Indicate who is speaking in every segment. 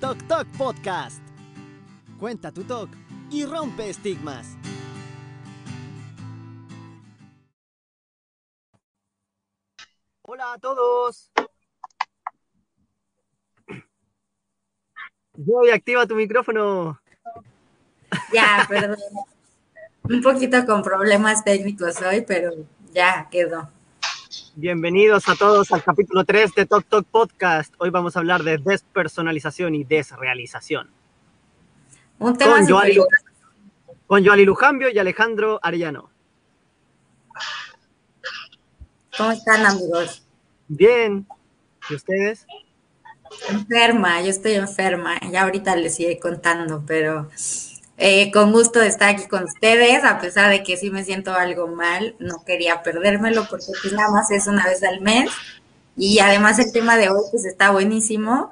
Speaker 1: Tok Tok Podcast. Cuenta tu talk y rompe estigmas.
Speaker 2: Hola a todos. Joy, activa tu micrófono.
Speaker 3: Ya, perdón. Un poquito con problemas técnicos hoy, pero ya quedó.
Speaker 2: Bienvenidos a todos al capítulo 3 de Tok Tok Podcast. Hoy vamos a hablar de despersonalización y desrealización.
Speaker 3: Un tema
Speaker 2: Con Joali, con Joali Lujambio y Alejandro Arellano.
Speaker 3: ¿Cómo están, amigos?
Speaker 2: Bien. ¿Y ustedes?
Speaker 3: Enferma, yo estoy enferma. Ya ahorita les iré contando, pero eh, con gusto de estar aquí con ustedes, a pesar de que sí me siento algo mal, no quería perdérmelo porque pues nada más es una vez al mes. Y además el tema de hoy pues está buenísimo.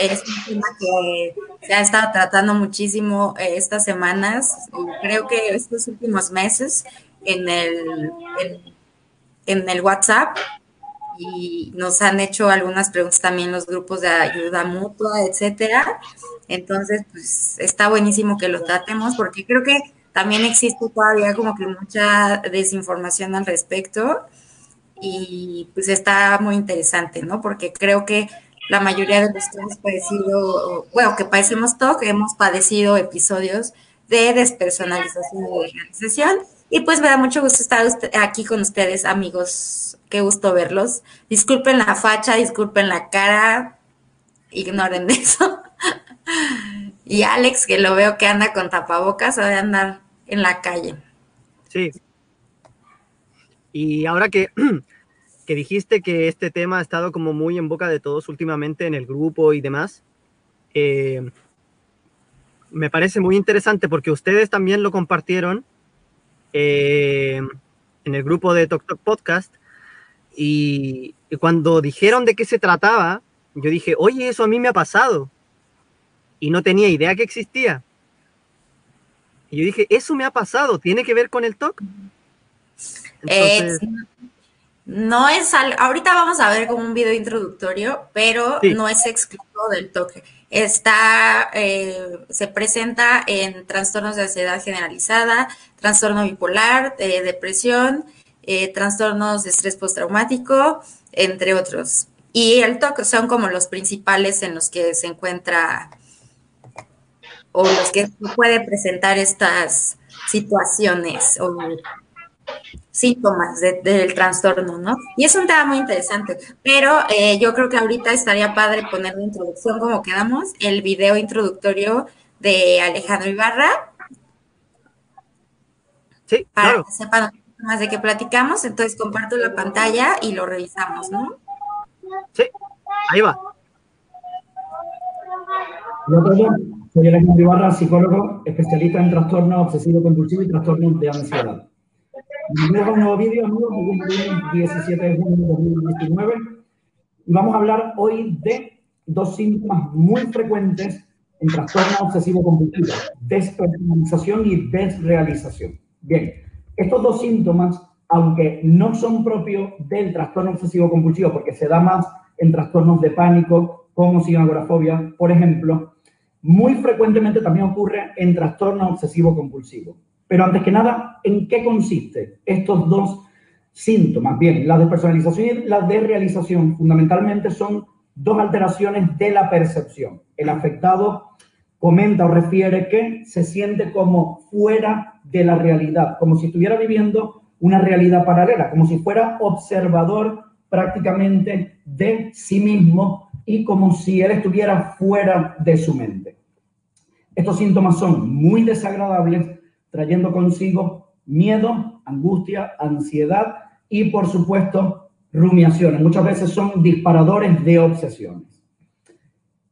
Speaker 3: Es un tema que se ha estado tratando muchísimo eh, estas semanas, creo que estos últimos meses en el, en el WhatsApp y nos han hecho algunas preguntas también los grupos de ayuda mutua, etcétera. Entonces, pues está buenísimo que lo tratemos porque creo que también existe todavía como que mucha desinformación al respecto y pues está muy interesante, ¿no? Porque creo que la mayoría de los que hemos padecido, bueno, que padecemos TOC, hemos padecido episodios de despersonalización de realización. Y pues me da mucho gusto estar aquí con ustedes, amigos. Qué gusto verlos. Disculpen la facha, disculpen la cara, ignoren eso. Y Alex, que lo veo que anda con tapabocas, ha de andar en la calle.
Speaker 2: Sí. Y ahora que, que dijiste que este tema ha estado como muy en boca de todos últimamente en el grupo y demás, eh, me parece muy interesante porque ustedes también lo compartieron eh, en el grupo de Tok Tok Podcast y, y cuando dijeron de qué se trataba, yo dije, oye, eso a mí me ha pasado y no tenía idea que existía. Y yo dije, eso me ha pasado, ¿tiene que ver con el TOC? Entonces,
Speaker 3: Eh, no es al- ahorita vamos a ver como un video introductorio, pero
Speaker 2: Sí.
Speaker 3: no es exclusivo del toque. Está, eh, se presenta en trastornos de ansiedad generalizada, trastorno bipolar, eh, depresión, eh, trastornos de estrés postraumático, entre otros. Y el TOC son como los principales en los que se encuentra o los que puede presentar estas situaciones o síntomas de- del trastorno, ¿no? Y es un tema muy interesante, pero eh, yo creo que ahorita estaría padre poner de introducción, como quedamos, el video introductorio de Alejandro Ibarra,
Speaker 2: sí,
Speaker 3: para
Speaker 2: claro.
Speaker 3: que sepan más de qué platicamos, entonces comparto la pantalla y lo revisamos, ¿no?
Speaker 2: Sí, ahí va.
Speaker 4: Soy Alejandro Ibarra, psicólogo, especialista en trastorno obsesivo compulsivo y trastornos de ansiedad. Bienvenidos a un nuevo vídeo, amigos, lunes 17 de junio de 2019 y vamos a hablar hoy de dos síntomas muy frecuentes en trastorno obsesivo compulsivo, despersonalización y desrealización. Bien, estos dos síntomas, aunque no son propios del trastorno obsesivo compulsivo, porque se da más en trastornos de pánico, como agorafobia, por ejemplo, muy frecuentemente también ocurre en trastorno obsesivo compulsivo. Pero antes que nada, ¿en qué consiste estos dos síntomas? Bien, la despersonalización y la desrealización fundamentalmente son dos alteraciones de la percepción. El afectado comenta o refiere que se siente como fuera de la realidad, como si estuviera viviendo una realidad paralela, como si fuera observador prácticamente de sí mismo y como si él estuviera fuera de su mente. Estos síntomas son muy desagradables, trayendo consigo miedo, angustia, ansiedad y, por supuesto, rumiaciones. Muchas veces son disparadores de obsesiones.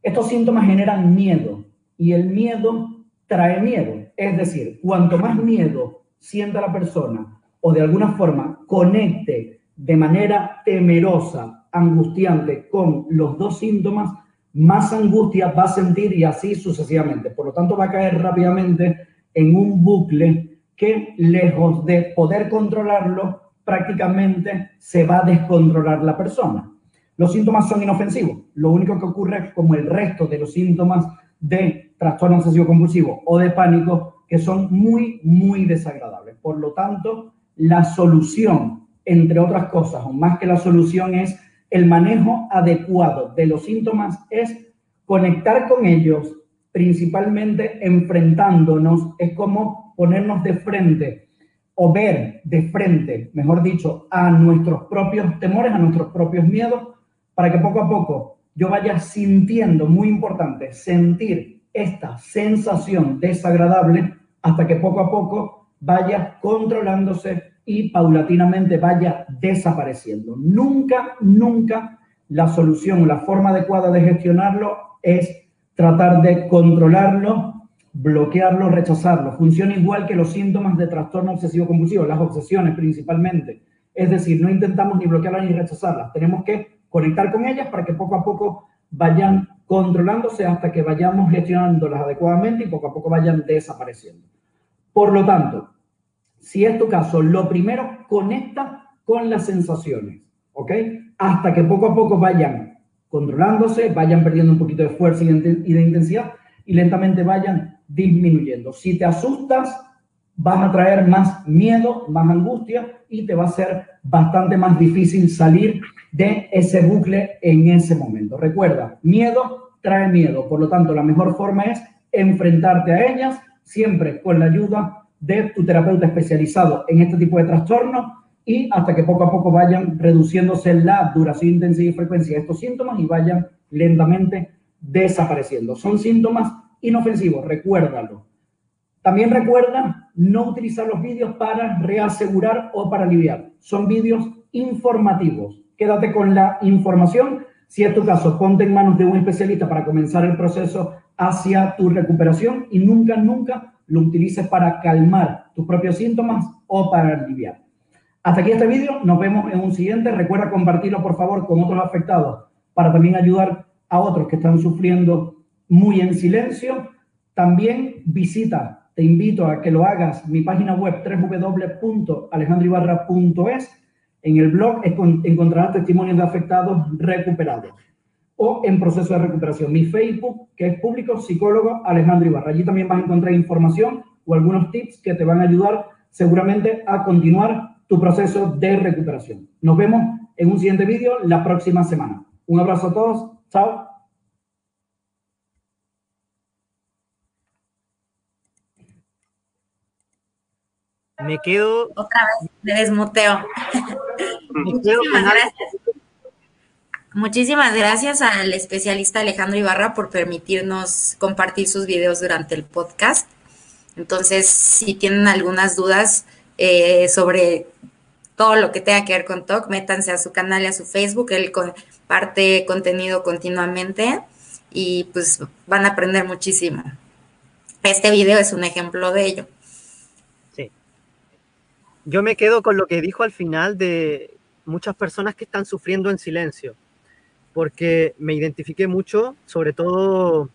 Speaker 4: Estos síntomas generan miedo y el miedo trae miedo. Es decir, cuanto más miedo sienta la persona o de alguna forma conecte de manera temerosa, angustiante con los dos síntomas, más angustia va a sentir y así sucesivamente. Por lo tanto, va a caer rápidamente en un bucle que, lejos de poder controlarlo, prácticamente se va a descontrolar la persona. Los síntomas son inofensivos. Lo único que ocurre es como el resto de los síntomas de trastorno obsesivo compulsivo o de pánico, que son muy, muy desagradables. Por lo tanto, la solución, entre otras cosas, o más que la solución, es el manejo adecuado de los síntomas, es conectar con ellos, principalmente enfrentándonos, es como ponernos de frente o ver de frente, mejor dicho, a nuestros propios temores, a nuestros propios miedos, para que poco a poco yo vaya sintiendo, muy importante, sentir esta sensación desagradable hasta que poco a poco vaya controlándose y paulatinamente vaya desapareciendo. Nunca, nunca la solución, la forma adecuada de gestionarlo es tratar de controlarlo, bloquearlo, rechazarlo. Funciona igual que los síntomas de trastorno obsesivo compulsivo, las obsesiones principalmente. Es decir, no intentamos ni bloquearlas ni rechazarlas. Tenemos que conectar con ellas para que poco a poco vayan controlándose hasta que vayamos gestionándolas adecuadamente y poco a poco vayan desapareciendo. Por lo tanto, si es tu caso, lo primero, conecta con las sensaciones, ¿ok? Hasta que poco a poco vayan controlándose, vayan perdiendo un poquito de fuerza y de intensidad y lentamente vayan disminuyendo. Si te asustas, vas a traer más miedo, más angustia y te va a ser bastante más difícil salir de ese bucle en ese momento. Recuerda, miedo trae miedo, por lo tanto la mejor forma es enfrentarte a ellas siempre con la ayuda de tu terapeuta especializado en este tipo de trastornos y hasta que poco a poco vayan reduciéndose la duración, intensidad y frecuencia de estos síntomas y vayan lentamente desapareciendo. Son síntomas inofensivos, recuérdalo. También recuerda no utilizar los vídeos para reasegurar o para aliviar. Son vídeos informativos. Quédate con la información. Si es tu caso, ponte en manos de un especialista para comenzar el proceso hacia tu recuperación y nunca, nunca lo utilices para calmar tus propios síntomas o para aliviar. Hasta aquí este vídeo, nos vemos en un siguiente. Recuerda compartirlo por favor con otros afectados para también ayudar a otros que están sufriendo muy en silencio. También visita, te invito a que lo hagas, mi página web www.alejandroibarra.es. En el blog encontrarás testimonios de afectados recuperados o en proceso de recuperación. Mi Facebook, que es público, psicólogo Alejandro Ibarra. Allí también vas a encontrar información o algunos tips que te van a ayudar seguramente a continuar tu proceso de recuperación. Nos vemos en un siguiente vídeo la próxima semana. Un abrazo a todos. Chao.
Speaker 2: Me quedo.
Speaker 3: Otra vez me desmuteo. Me quedo Muchísimas gracias al especialista Alejandro Ibarra por permitirnos compartir sus videos durante el podcast. Entonces, si tienen algunas dudas eh, sobre todo lo que tenga que ver con TOC, métanse a su canal y a su Facebook. Él comparte contenido continuamente y pues van a aprender muchísimo. Este video es un ejemplo de ello.
Speaker 2: Sí. Yo me quedo con lo que dijo al final de muchas personas que están sufriendo en silencio porque me identifiqué mucho, sobre todo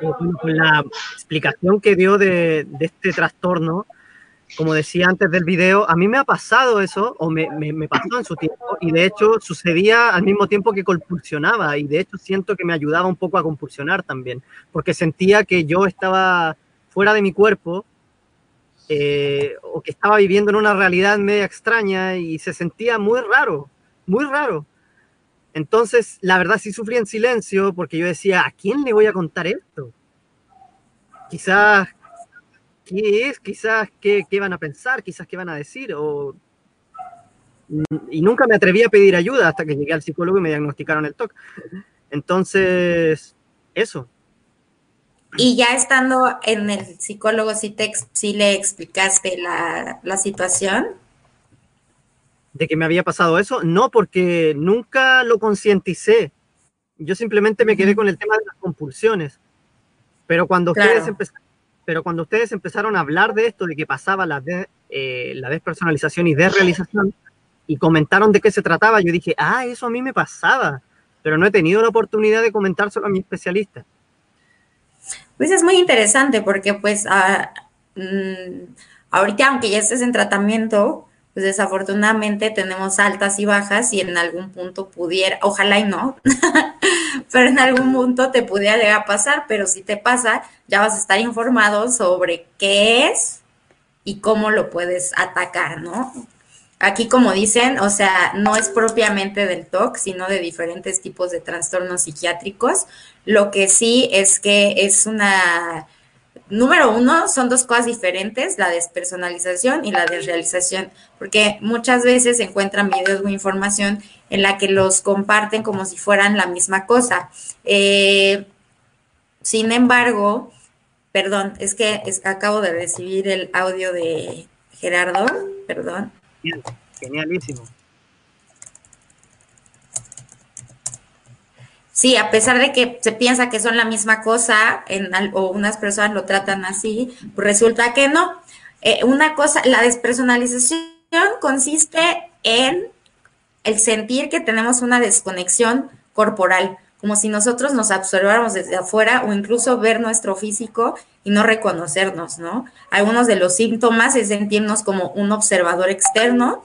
Speaker 2: eh, con la explicación que dio de, este trastorno. Como decía antes del video, a mí me ha pasado eso, o me, me, pasó en su tiempo, y de hecho sucedía al mismo tiempo que compulsionaba, y de hecho siento que me ayudaba un poco a compulsionar también, porque sentía que yo estaba fuera de mi cuerpo, eh, o que estaba viviendo en una realidad media extraña, y se sentía muy raro, muy raro. Entonces, la verdad sí sufrí en silencio porque yo decía, ¿a quién le voy a contar esto? Quizás, ¿qué es? Quizás, ¿qué, van a pensar? Quizás, ¿qué van a decir? O... Y nunca me atreví a pedir ayuda hasta que llegué al psicólogo y me diagnosticaron el TOC. Entonces, eso.
Speaker 3: Y ya estando en el psicólogo, ¿sí, te, le explicaste la, la situación?
Speaker 2: de que me había pasado eso, no, porque nunca lo concienticé. Yo simplemente me quedé con el tema de las compulsiones. Pero cuando, ustedes, empezaron, pero cuando ustedes empezaron a hablar de esto, de que pasaba la, de, eh, la despersonalización y desrealización, y comentaron de qué se trataba, yo dije, ah, eso a mí me pasaba, pero no he tenido la oportunidad de comentárselo a mi especialista.
Speaker 3: Pues es muy interesante porque pues ah, mm, ahorita, aunque ya estés en tratamiento, pues desafortunadamente tenemos altas y bajas y en algún punto pudiera, ojalá y no, pero en algún punto te pudiera llegar a pasar, pero si te pasa, ya vas a estar informado sobre qué es y cómo lo puedes atacar, ¿no? Aquí, como dicen, o sea, no es propiamente del TOC, sino de diferentes tipos de trastornos psiquiátricos. Lo que sí es que es una, número uno, son dos cosas diferentes, la despersonalización y la desrealización, porque muchas veces se encuentran videos o información en la que los comparten como si fueran la misma cosa. Eh, sin embargo, perdón, es que acabo de recibir el audio de Gerardo, perdón.
Speaker 2: Genialísimo.
Speaker 3: Sí, a pesar de que se piensa que son la misma cosa, en, o unas personas lo tratan así, pues resulta que no. Eh, una cosa, la despersonalización consiste en el sentir que tenemos una desconexión corporal, como si nosotros nos absorbáramos desde afuera o incluso ver nuestro físico y no reconocernos, ¿no? Algunos de los síntomas es sentirnos como un observador externo,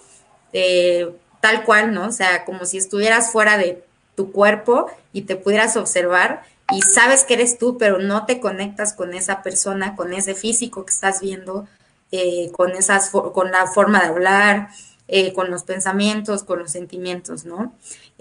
Speaker 3: eh, tal cual, ¿no? O sea, como si estuvieras fuera de tu cuerpo y te pudieras observar y sabes que eres tú, pero no te conectas con esa persona, con ese físico que estás viendo, eh, con, esas, con la forma de hablar, eh, con los pensamientos, con los sentimientos, ¿no?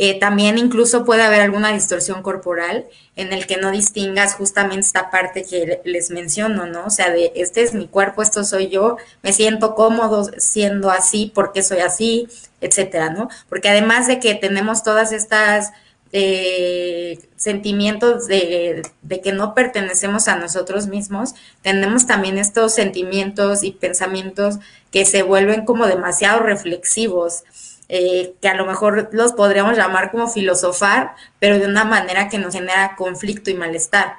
Speaker 3: Eh, también incluso puede haber alguna distorsión corporal en el que no distingas justamente esta parte que les menciono, ¿no? O sea, de este es mi cuerpo, esto soy yo, me siento cómodo siendo así, porque soy así, etcétera, ¿no? Porque además de que tenemos todas estas eh, sentimientos de, de, que no pertenecemos a nosotros mismos, tenemos también estos sentimientos y pensamientos que se vuelven como demasiado reflexivos, eh, que a lo mejor los podríamos llamar como filosofar, pero de una manera que nos genera conflicto y malestar.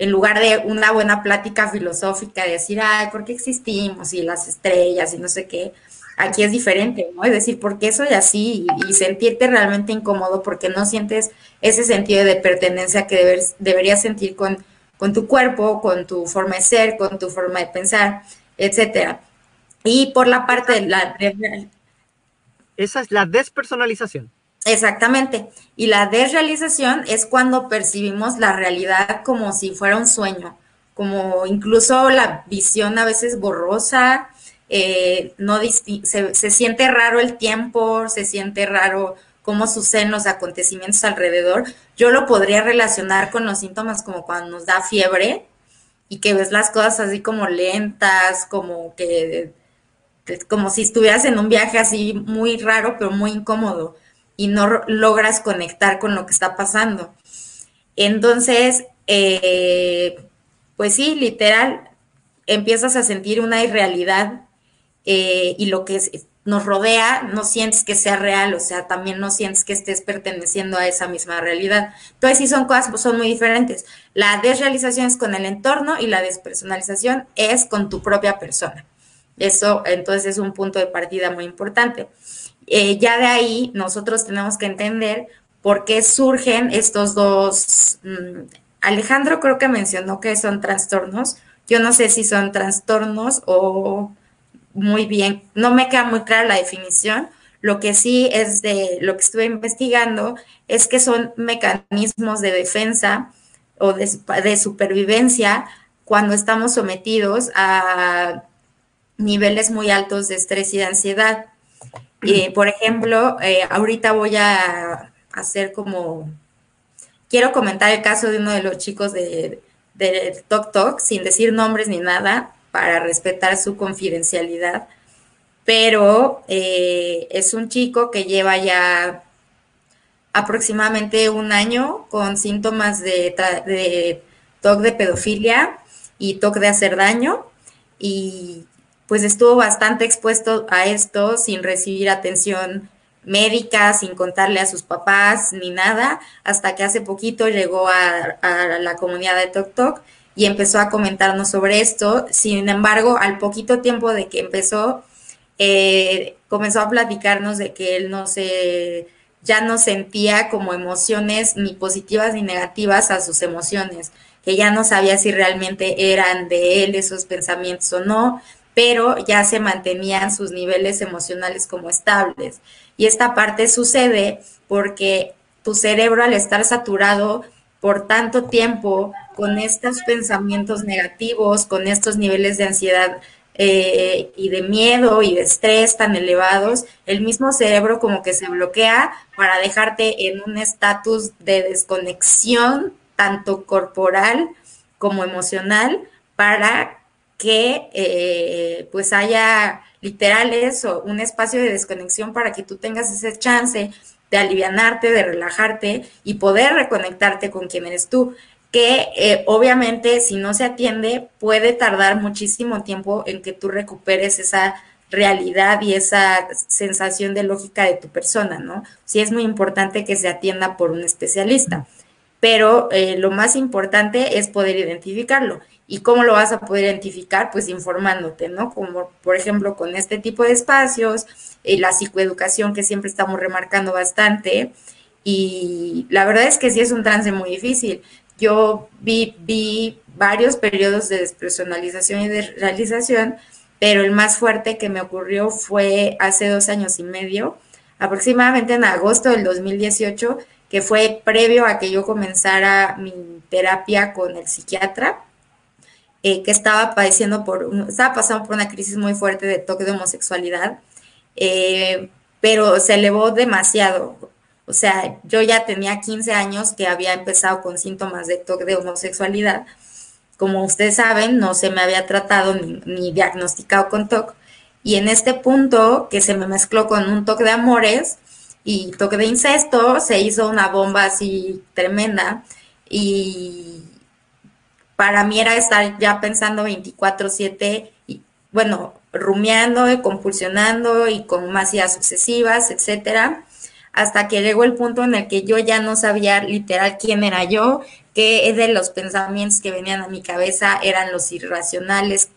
Speaker 3: En lugar de una buena plática filosófica, de decir, ay, ¿por qué existimos? Y las estrellas y no sé qué, aquí es diferente, ¿no? Es decir, ¿por qué soy así? Y, sentirte realmente incómodo porque no sientes ese sentido de pertenencia que deberías sentir con, con tu cuerpo, con tu forma de ser, con tu forma de pensar, etcétera. Y por la parte de la...
Speaker 2: Esa es la despersonalización.
Speaker 3: Exactamente. Y la desrealización es cuando percibimos la realidad como si fuera un sueño, como incluso la visión a veces borrosa, eh, no se, se, siente raro el tiempo, se siente raro cómo suceden los acontecimientos alrededor. Yo lo podría relacionar con los síntomas como cuando nos da fiebre y que ves las cosas así como lentas, como que como si estuvieras en un viaje así muy raro, pero muy incómodo y no logras conectar con lo que está pasando. Entonces, eh, pues sí, literal, empiezas a sentir una irrealidad eh, y lo que nos rodea no sientes que sea real, o sea, también no sientes que estés perteneciendo a esa misma realidad. Entonces, sí son cosas, pues, son muy diferentes. La desrealización es con el entorno y la despersonalización es con tu propia persona. Eso, entonces, es un punto de partida muy importante. Eh, ya de ahí, nosotros tenemos que entender por qué surgen estos dos. Mm, Alejandro creo que mencionó que son trastornos. Yo no sé si son trastornos o muy bien, no me queda muy clara la definición. Lo que sí es de lo que estuve investigando es que son mecanismos de defensa o de, supervivencia cuando estamos sometidos a niveles muy altos de estrés y de ansiedad. y por ejemplo, eh, ahorita voy a hacer como, quiero comentar el caso de uno de los chicos de, de Tok Tok, sin decir nombres ni nada, para respetar su confidencialidad, pero eh, es un chico que lleva ya aproximadamente un año con síntomas de, de TOC de pedofilia y TOC de hacer daño. Y pues estuvo bastante expuesto a esto sin recibir atención médica, sin contarle a sus papás ni nada, hasta que hace poquito llegó a, la comunidad de TOC TOC y empezó a comentarnos sobre esto. Sin embargo, al poquito tiempo de que empezó, eh, comenzó a platicarnos de que él no se, ya no sentía como emociones ni positivas ni negativas a sus emociones, que ya no sabía si realmente eran de él esos pensamientos o no, pero ya se mantenían sus niveles emocionales como estables. Y esta parte sucede porque tu cerebro al estar saturado por tanto tiempo con estos pensamientos negativos, con estos niveles de ansiedad eh, y de miedo y de estrés tan elevados, el mismo cerebro como que se bloquea para dejarte en un estatus de desconexión tanto corporal como emocional para que eh, pues haya literales o un espacio de desconexión para que tú tengas ese chance de alivianarte, de relajarte y poder reconectarte con quien eres tú, que eh, obviamente si no se atiende puede tardar muchísimo tiempo en que tú recuperes esa realidad y esa sensación de lógica de tu persona, ¿no? Sí es muy importante que se atienda por un especialista, pero eh, lo más importante es poder identificarlo ¿Y cómo lo vas a poder identificar? Pues informándote, ¿no? Como por ejemplo con este tipo de espacios, eh, la psicoeducación que siempre estamos remarcando bastante. Y la verdad es que sí es un trance muy difícil. Yo vi, vi varios periodos de despersonalización y de realización, pero el más fuerte que me ocurrió fue hace dos años y medio, aproximadamente en agosto del 2018, que fue previo a que yo comenzara mi terapia con el psiquiatra eh, que estaba padeciendo por, estaba pasando por una crisis muy fuerte de toque de homosexualidad, eh, pero se elevó demasiado. O sea, yo ya tenía 15 años que había empezado con síntomas de toque de homosexualidad. Como ustedes saben, no se me había tratado ni, ni diagnosticado con TOC. Y en este punto, que se me mezcló con un toque de amores y toque de incesto, se hizo una bomba así tremenda. Y, para mí era estar ya pensando 24/7 y bueno, rumiando y compulsionando y con más ideas sucesivas, etcétera, hasta que llegó el punto en el que yo ya no sabía literal quién era yo, qué de los pensamientos que venían a mi cabeza eran los irracionales,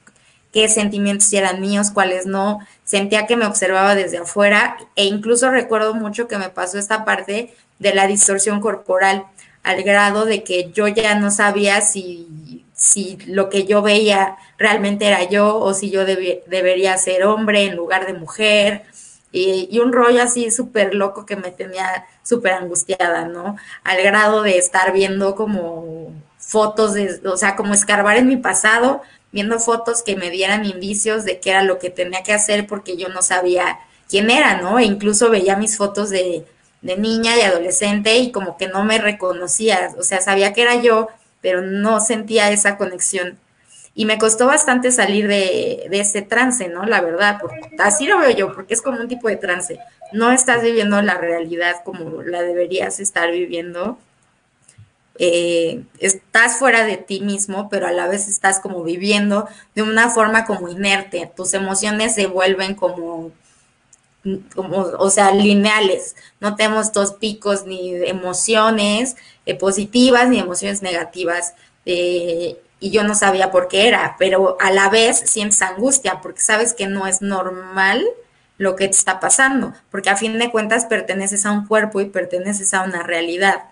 Speaker 3: qué sentimientos eran míos, cuáles no, sentía que me observaba desde afuera e incluso recuerdo mucho que me pasó esta parte de la distorsión corporal al grado de que yo ya no sabía si, si lo que yo veía realmente era yo o si yo debería ser hombre en lugar de mujer. Y, un rollo así súper loco que me tenía súper angustiada, ¿no? Al grado de estar viendo como fotos, de, o sea, como escarbar en mi pasado, viendo fotos que me dieran indicios de qué era lo que tenía que hacer porque yo no sabía quién era, ¿no? E incluso veía mis fotos de, de niña y adolescente y como que no me reconocía, o sea, sabía que era yo, pero no sentía esa conexión. Y me costó bastante salir de, de ese trance, ¿no? La verdad, así lo veo yo, porque es como un tipo de trance. No estás viviendo la realidad como la deberías estar viviendo. Eh, estás fuera de ti mismo, pero a la vez estás como viviendo de una forma como inerte. Tus emociones se vuelven como como, o sea, lineales. No tenemos dos picos ni emociones eh, positivas ni emociones negativas. Eh, y yo no sabía por qué era, pero a la vez sientes angustia porque sabes que no es normal lo que te está pasando, porque a fin de cuentas perteneces a un cuerpo y perteneces a una realidad.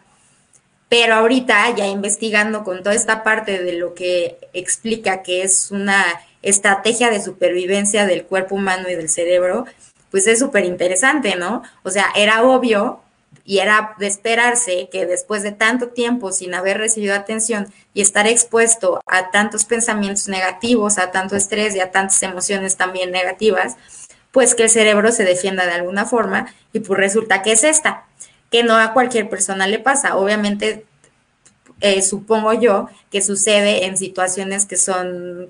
Speaker 3: Pero ahorita ya investigando con toda esta parte de lo que explica que es una estrategia de supervivencia del cuerpo humano y del cerebro, pues es súper interesante, ¿no? O sea, era obvio y era de esperarse que después de tanto tiempo sin haber recibido atención y estar expuesto a tantos pensamientos negativos, a tanto estrés y a tantas emociones también negativas, pues que el cerebro se defienda de alguna forma y pues resulta que es esta, que no a cualquier persona le pasa. Obviamente, eh, supongo yo que sucede en situaciones que son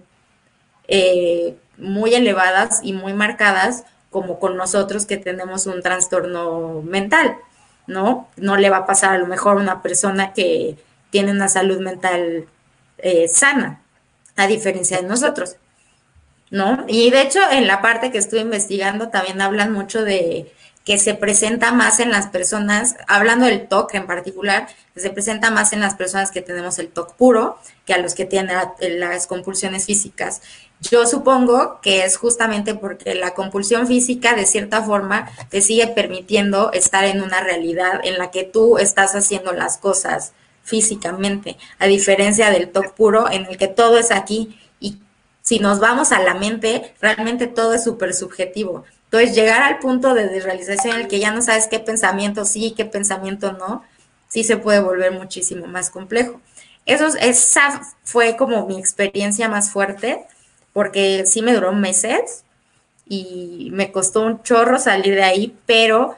Speaker 3: eh, muy elevadas y muy marcadas como con nosotros que tenemos un trastorno mental, ¿no? No le va a pasar a lo mejor a una persona que tiene una salud mental eh, sana, a diferencia de nosotros, ¿no? Y de hecho, en la parte que estuve investigando también hablan mucho de que se presenta más en las personas, hablando del TOC en particular, que se presenta más en las personas que tenemos el TOC puro que a los que tienen las compulsiones físicas. Yo supongo que es justamente porque la compulsión física, de cierta forma, te sigue permitiendo estar en una realidad en la que tú estás haciendo las cosas físicamente, a diferencia del TOC puro, en el que todo es aquí y si nos vamos a la mente, realmente todo es súper subjetivo. Entonces, llegar al punto de desrealización en el que ya no sabes qué pensamiento sí, qué pensamiento no, sí se puede volver muchísimo más complejo. Eso, esa fue como mi experiencia más fuerte, porque sí me duró meses y me costó un chorro salir de ahí, pero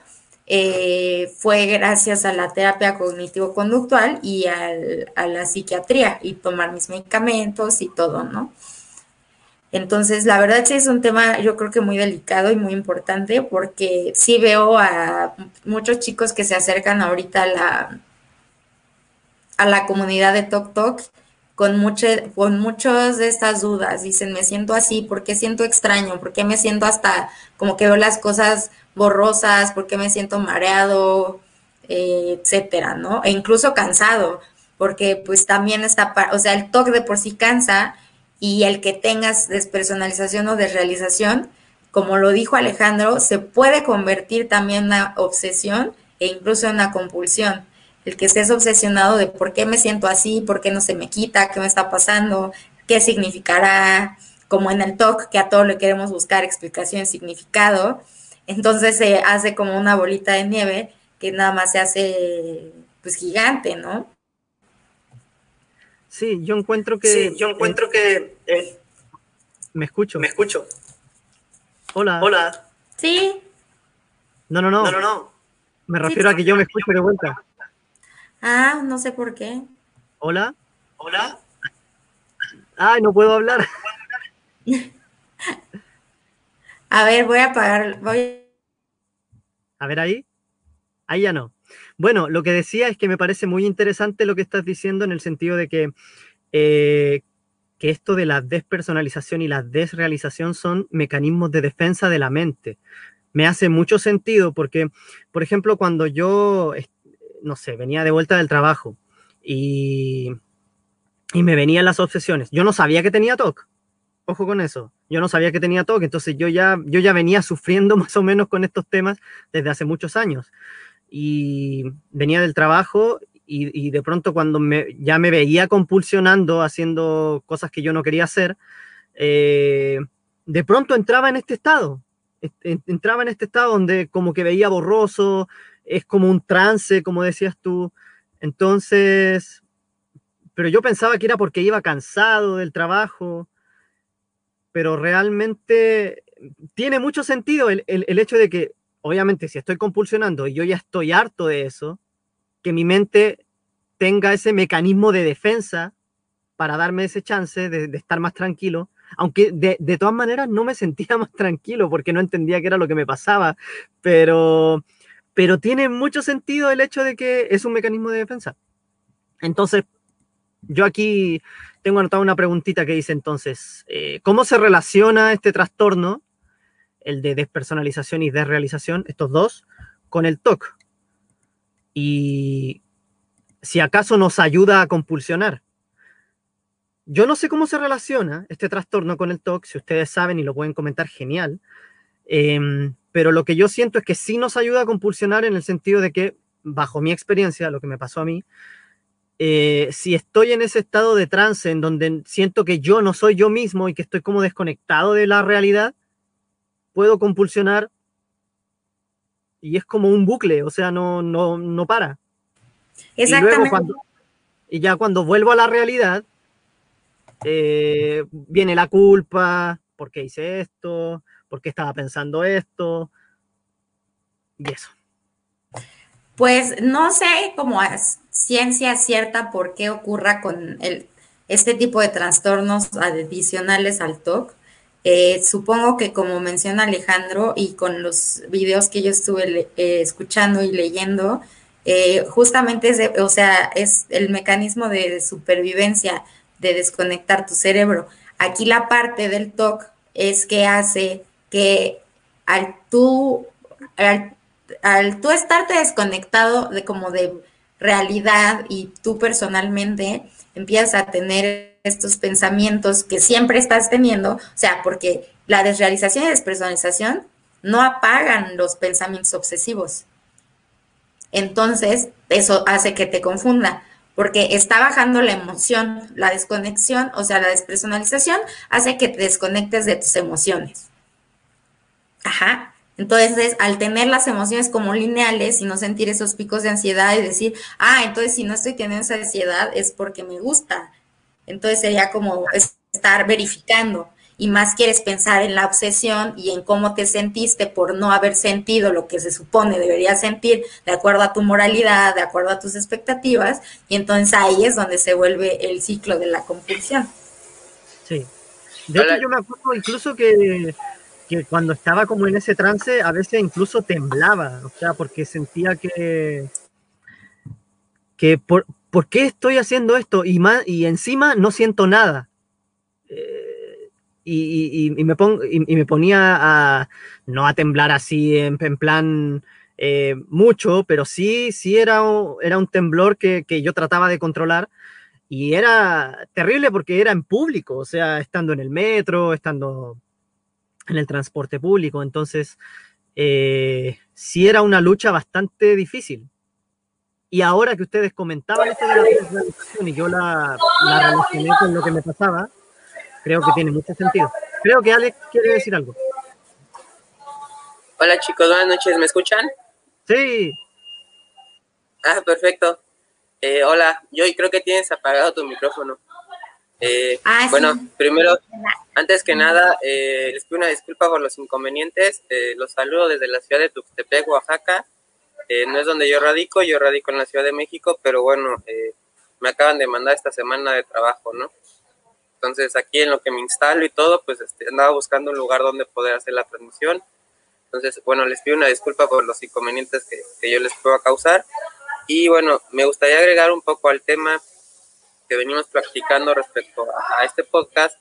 Speaker 3: eh, fue gracias a la terapia cognitivo-conductual y a la psiquiatría y tomar mis medicamentos y todo, ¿no? Entonces, la verdad sí es un tema yo creo que muy delicado y muy importante porque sí veo a muchos chicos que se acercan ahorita a la, a la comunidad de Tok Tok con, con muchas de estas dudas. Dicen, me siento así, ¿por qué siento extraño? ¿Por qué me siento hasta como que veo las cosas borrosas? ¿Por qué me siento mareado? Eh, etcétera, ¿no? E incluso cansado, porque pues también está, o sea, el TOC de por sí cansa y el que tengas despersonalización o desrealización, como lo dijo Alejandro, se puede convertir también en una obsesión e incluso en una compulsión. El que estés obsesionado de por qué me siento así, por qué no se me quita, qué me está pasando, qué significará, como en el talk, que a todo le queremos buscar explicación y significado. Entonces se hace como una bolita de nieve que nada más se hace pues gigante, ¿no?
Speaker 2: Sí, yo encuentro que...
Speaker 5: Sí, yo encuentro que...
Speaker 2: Eh, me escucho.
Speaker 5: Me escucho.
Speaker 2: Hola.
Speaker 5: Hola.
Speaker 3: Sí.
Speaker 2: No, no, no.
Speaker 5: No, no, no.
Speaker 2: Me refiero a que yo me escucho de vuelta.
Speaker 3: Ah, no sé por qué.
Speaker 2: Hola.
Speaker 5: Hola.
Speaker 2: Ay, no puedo hablar.
Speaker 3: a ver, voy a apagar. Voy...
Speaker 2: A ver ahí. Ahí ya no. Bueno, lo que decía es que me parece muy interesante lo que estás diciendo en el sentido de que, eh, que esto de la despersonalización y la desrealización son mecanismos de defensa de la mente. Me hace mucho sentido porque, por ejemplo, cuando yo, no sé, venía de vuelta del trabajo y, y me venían las obsesiones, yo no sabía que tenía TOC. Ojo con eso. Yo no sabía que tenía TOC, entonces yo ya, yo ya venía sufriendo más o menos con estos temas desde hace muchos años y venía del trabajo y, de pronto cuando me, ya me veía compulsionando, haciendo cosas que yo no quería hacer, eh, de pronto entraba en este estado, entraba en este estado donde como que veía borroso, es como un trance, como decías tú. Entonces, pero yo pensaba que era porque iba cansado del trabajo, pero realmente tiene mucho sentido el, el hecho de que obviamente si estoy compulsionando y yo ya estoy harto de eso, que mi mente tenga ese mecanismo de defensa para darme ese chance de, estar más tranquilo, aunque de, todas maneras no me sentía más tranquilo porque no entendía qué era lo que me pasaba, pero, pero tiene mucho sentido el hecho de que es un mecanismo de defensa. Entonces, yo aquí tengo anotada una preguntita que dice entonces, eh, ¿cómo se relaciona este trastorno el de despersonalización y desrealización, estos dos, con el TOC. Y si acaso nos ayuda a compulsionar. Yo no sé cómo se relaciona este trastorno con el TOC, si ustedes saben y lo pueden comentar, genial. Em, pero lo que yo siento es que sí nos ayuda a compulsionar en el sentido de que, bajo mi experiencia, lo que me pasó a mí, eh, si estoy en ese estado de trance en donde siento que yo no soy yo mismo y que estoy como desconectado de la realidad, puedo compulsionar y es como un bucle, o sea, no, no, no para.
Speaker 3: Exactamente.
Speaker 2: Y, ya cuando vuelvo a la realidad, eh, viene la culpa, ¿por qué hice esto? ¿Por qué estaba pensando esto? Y eso.
Speaker 3: Pues no sé cómo es ciencia cierta por qué ocurra con el, este tipo de trastornos adicionales al TOC. Eh, supongo que como menciona Alejandro y con los videos que yo estuve eh, escuchando y leyendo, eh, justamente es, o sea, es el mecanismo de, supervivencia de desconectar tu cerebro. Aquí la parte del TOC es que hace que al tú, al, al estarte desconectado de como de realidad y tú personalmente empiezas a tener estos pensamientos que siempre estás teniendo, o sea, porque la desrealización y despersonalización no apagan los pensamientos obsesivos. Entonces, eso hace que te confunda, porque está bajando la emoción, la desconexión, o sea, la despersonalización hace que te desconectes de tus emociones. Ajá. Entonces, al tener las emociones como lineales y no sentir esos picos de ansiedad y decir, ah, entonces si no estoy teniendo esa ansiedad es porque me gusta. Entonces sería como estar verificando y más quieres pensar en la obsesión y en cómo te sentiste por no haber sentido lo que se supone debería sentir de acuerdo a tu moralidad, de acuerdo a tus expectativas, y entonces ahí es donde se vuelve el ciclo de la compulsión.
Speaker 2: Sí. De hecho, yo me acuerdo incluso que, que cuando estaba como en ese trance, a veces incluso temblaba, o sea, porque sentía que, que por, ¿por qué estoy haciendo esto? Y, más, y encima no siento nada. Eh, y, me ponía a, no a temblar así en, plan eh, mucho, pero sí, sí era, era un temblor que, yo trataba de controlar y era terrible porque era en público, o sea, estando en el metro, estando en el transporte público, entonces eh, sí era una lucha bastante difícil. Y ahora que ustedes comentaban esto de la y yo la, la relacioné con lo que me pasaba, creo que tiene mucho sentido. Creo que Alex quiere decir algo.
Speaker 6: Hola chicos, buenas noches, ¿me escuchan?
Speaker 2: Sí.
Speaker 6: Ah, perfecto. Eh, hola, yo creo que tienes apagado tu micrófono. Eh, ah, bueno, primero, antes que nada, eh, les pido una disculpa por los inconvenientes. los saludo desde la ciudad de Tuxtepec, Oaxaca. No es donde yo radico, yo radico en la Ciudad de México, pero bueno, me acaban de mandar esta semana de trabajo, ¿no? Entonces aquí en lo que me instalo y todo, pues este, andaba buscando un lugar donde poder hacer la transmisión. Entonces, bueno, les pido una disculpa por los inconvenientes que, yo les puedo causar. Y bueno, me gustaría agregar un poco al tema que venimos practicando respecto a, este podcast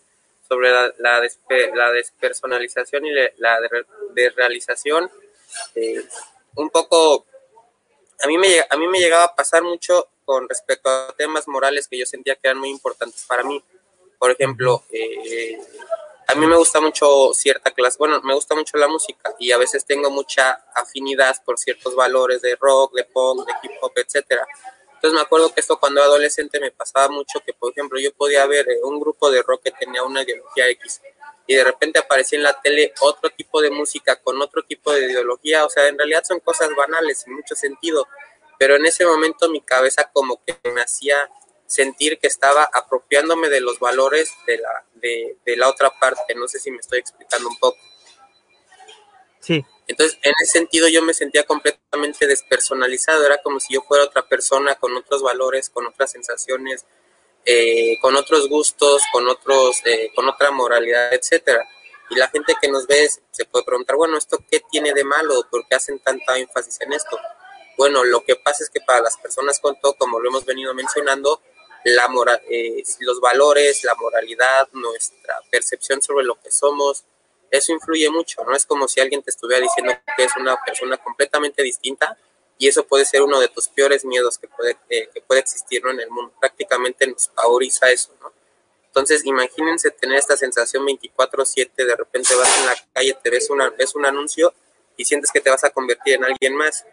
Speaker 6: sobre la, la, despersonalización y la desrealización. Eh, un poco, a mí, me, a mí me llegaba a pasar mucho con respecto a temas morales que yo sentía que eran muy importantes para mí. Por ejemplo, eh, a mí me gusta mucho cierta clase, bueno, me gusta mucho la música y a veces tengo mucha afinidad por ciertos valores de rock, de punk, de hip hop, etcétera. Entonces me acuerdo que esto cuando era adolescente me pasaba mucho que, por ejemplo, yo podía ver eh, un grupo de rock que tenía una ideología X y de repente aparecía en la tele otro tipo de música con otro tipo de ideología. O sea, en realidad son cosas banales en mucho sentido, pero en ese momento mi cabeza como que me hacía sentir que estaba apropiándome de los valores de la, de, la otra parte. No sé si me estoy explicando un poco.
Speaker 2: Sí.
Speaker 6: Entonces, en ese sentido yo me sentía completamente despersonalizado, era como si yo fuera otra persona con otros valores, con otras sensaciones, eh, con otros gustos, con otros, eh, con otra moralidad, etcétera. Y la gente que nos ve se puede preguntar, bueno, ¿esto qué tiene de malo? ¿Por qué hacen tanta énfasis en esto? Bueno, lo que pasa es que para las personas con todo, como lo hemos venido mencionando, la moral, eh, los valores, la moralidad, nuestra percepción sobre lo que somos, eso influye mucho, ¿no? Es como si alguien te estuviera diciendo que es una persona completamente distinta y eso puede ser uno de tus peores miedos que puede, eh, que puede existir en el mundo. Prácticamente nos pavoriza eso, ¿no? Entonces, imagínense tener esta sensación 24/7, de repente vas en la calle, te ves, una, ves un anuncio y sientes que te vas a convertir en alguien más.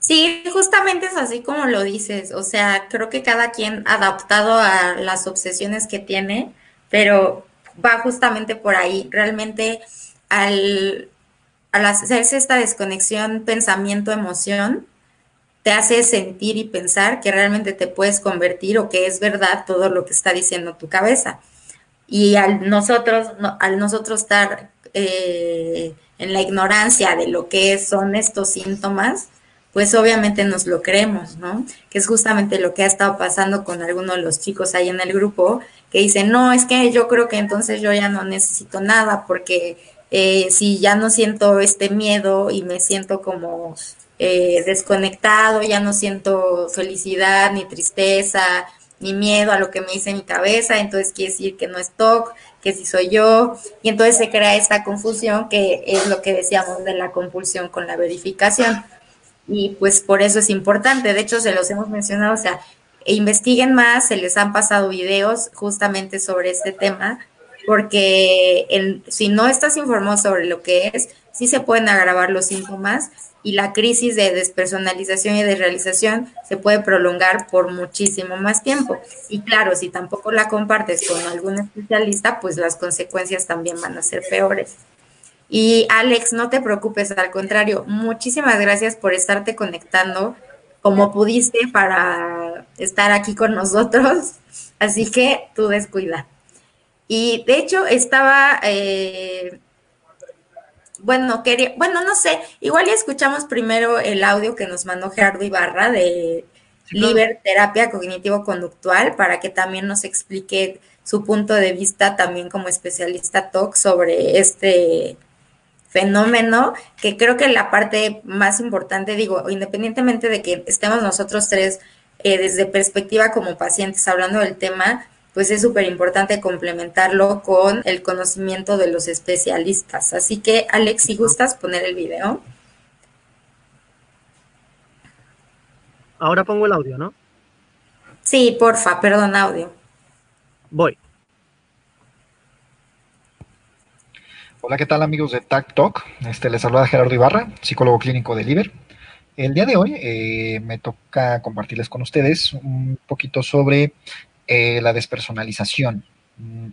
Speaker 3: Sí, justamente es así como lo dices. O sea, creo que cada quien adaptado a las obsesiones que tiene, pero va justamente por ahí. Realmente al, hacerse esta desconexión pensamiento-emoción, te hace sentir y pensar que realmente te puedes convertir o que es verdad todo lo que está diciendo tu cabeza. Y al nosotros, al nosotros estar eh, en la ignorancia de lo que son estos síntomas, pues obviamente nos lo creemos, ¿no? Que es justamente lo que ha estado pasando con algunos de los chicos ahí en el grupo, que dicen, no, es que yo creo que entonces yo ya no necesito nada, porque eh, si ya no siento este miedo y me siento como eh, desconectado, ya no siento felicidad, ni tristeza, ni miedo a lo que me dice mi cabeza, entonces quiere decir que no es TOC, que si soy yo, y entonces se crea esta confusión que es lo que decíamos de la compulsión con la verificación y pues por eso es importante. De hecho, se los hemos mencionado, o sea, e investiguen más, se les han pasado videos justamente sobre este tema, porque si no estás informado sobre lo que es, sí se pueden agravar los síntomas y la crisis de despersonalización y de realización se puede prolongar por muchísimo más tiempo. Y claro, si tampoco la compartes con algún especialista, pues las consecuencias también van a ser peores. Y Alex, no te preocupes, al contrario, muchísimas gracias por estarte conectando como pudiste para estar aquí con nosotros. Así que tú descuida. Y de hecho estaba, eh, bueno, quería, bueno, no sé, igual ya escuchamos primero el audio que nos mandó Gerardo Ibarra de Liber Terapia Cognitivo-Conductual para que también nos explique su punto de vista también como especialista TOC sobre este fenómeno, que creo que la parte más importante, digo, independientemente de que estemos nosotros tres eh, desde perspectiva como pacientes hablando del tema, pues es súper importante complementarlo con el conocimiento de los especialistas. Así que, Alex, si gustas poner el video.
Speaker 2: Ahora pongo el audio, ¿no?
Speaker 3: Sí, porfa, perdón, audio.
Speaker 2: Voy.
Speaker 7: Hola, ¿qué tal amigos de TAC Talk? Este, les saluda Gerardo Ibarra, psicólogo clínico de Liber. El día de hoy eh, me toca compartirles con ustedes un poquito sobre eh, la despersonalización. Mm,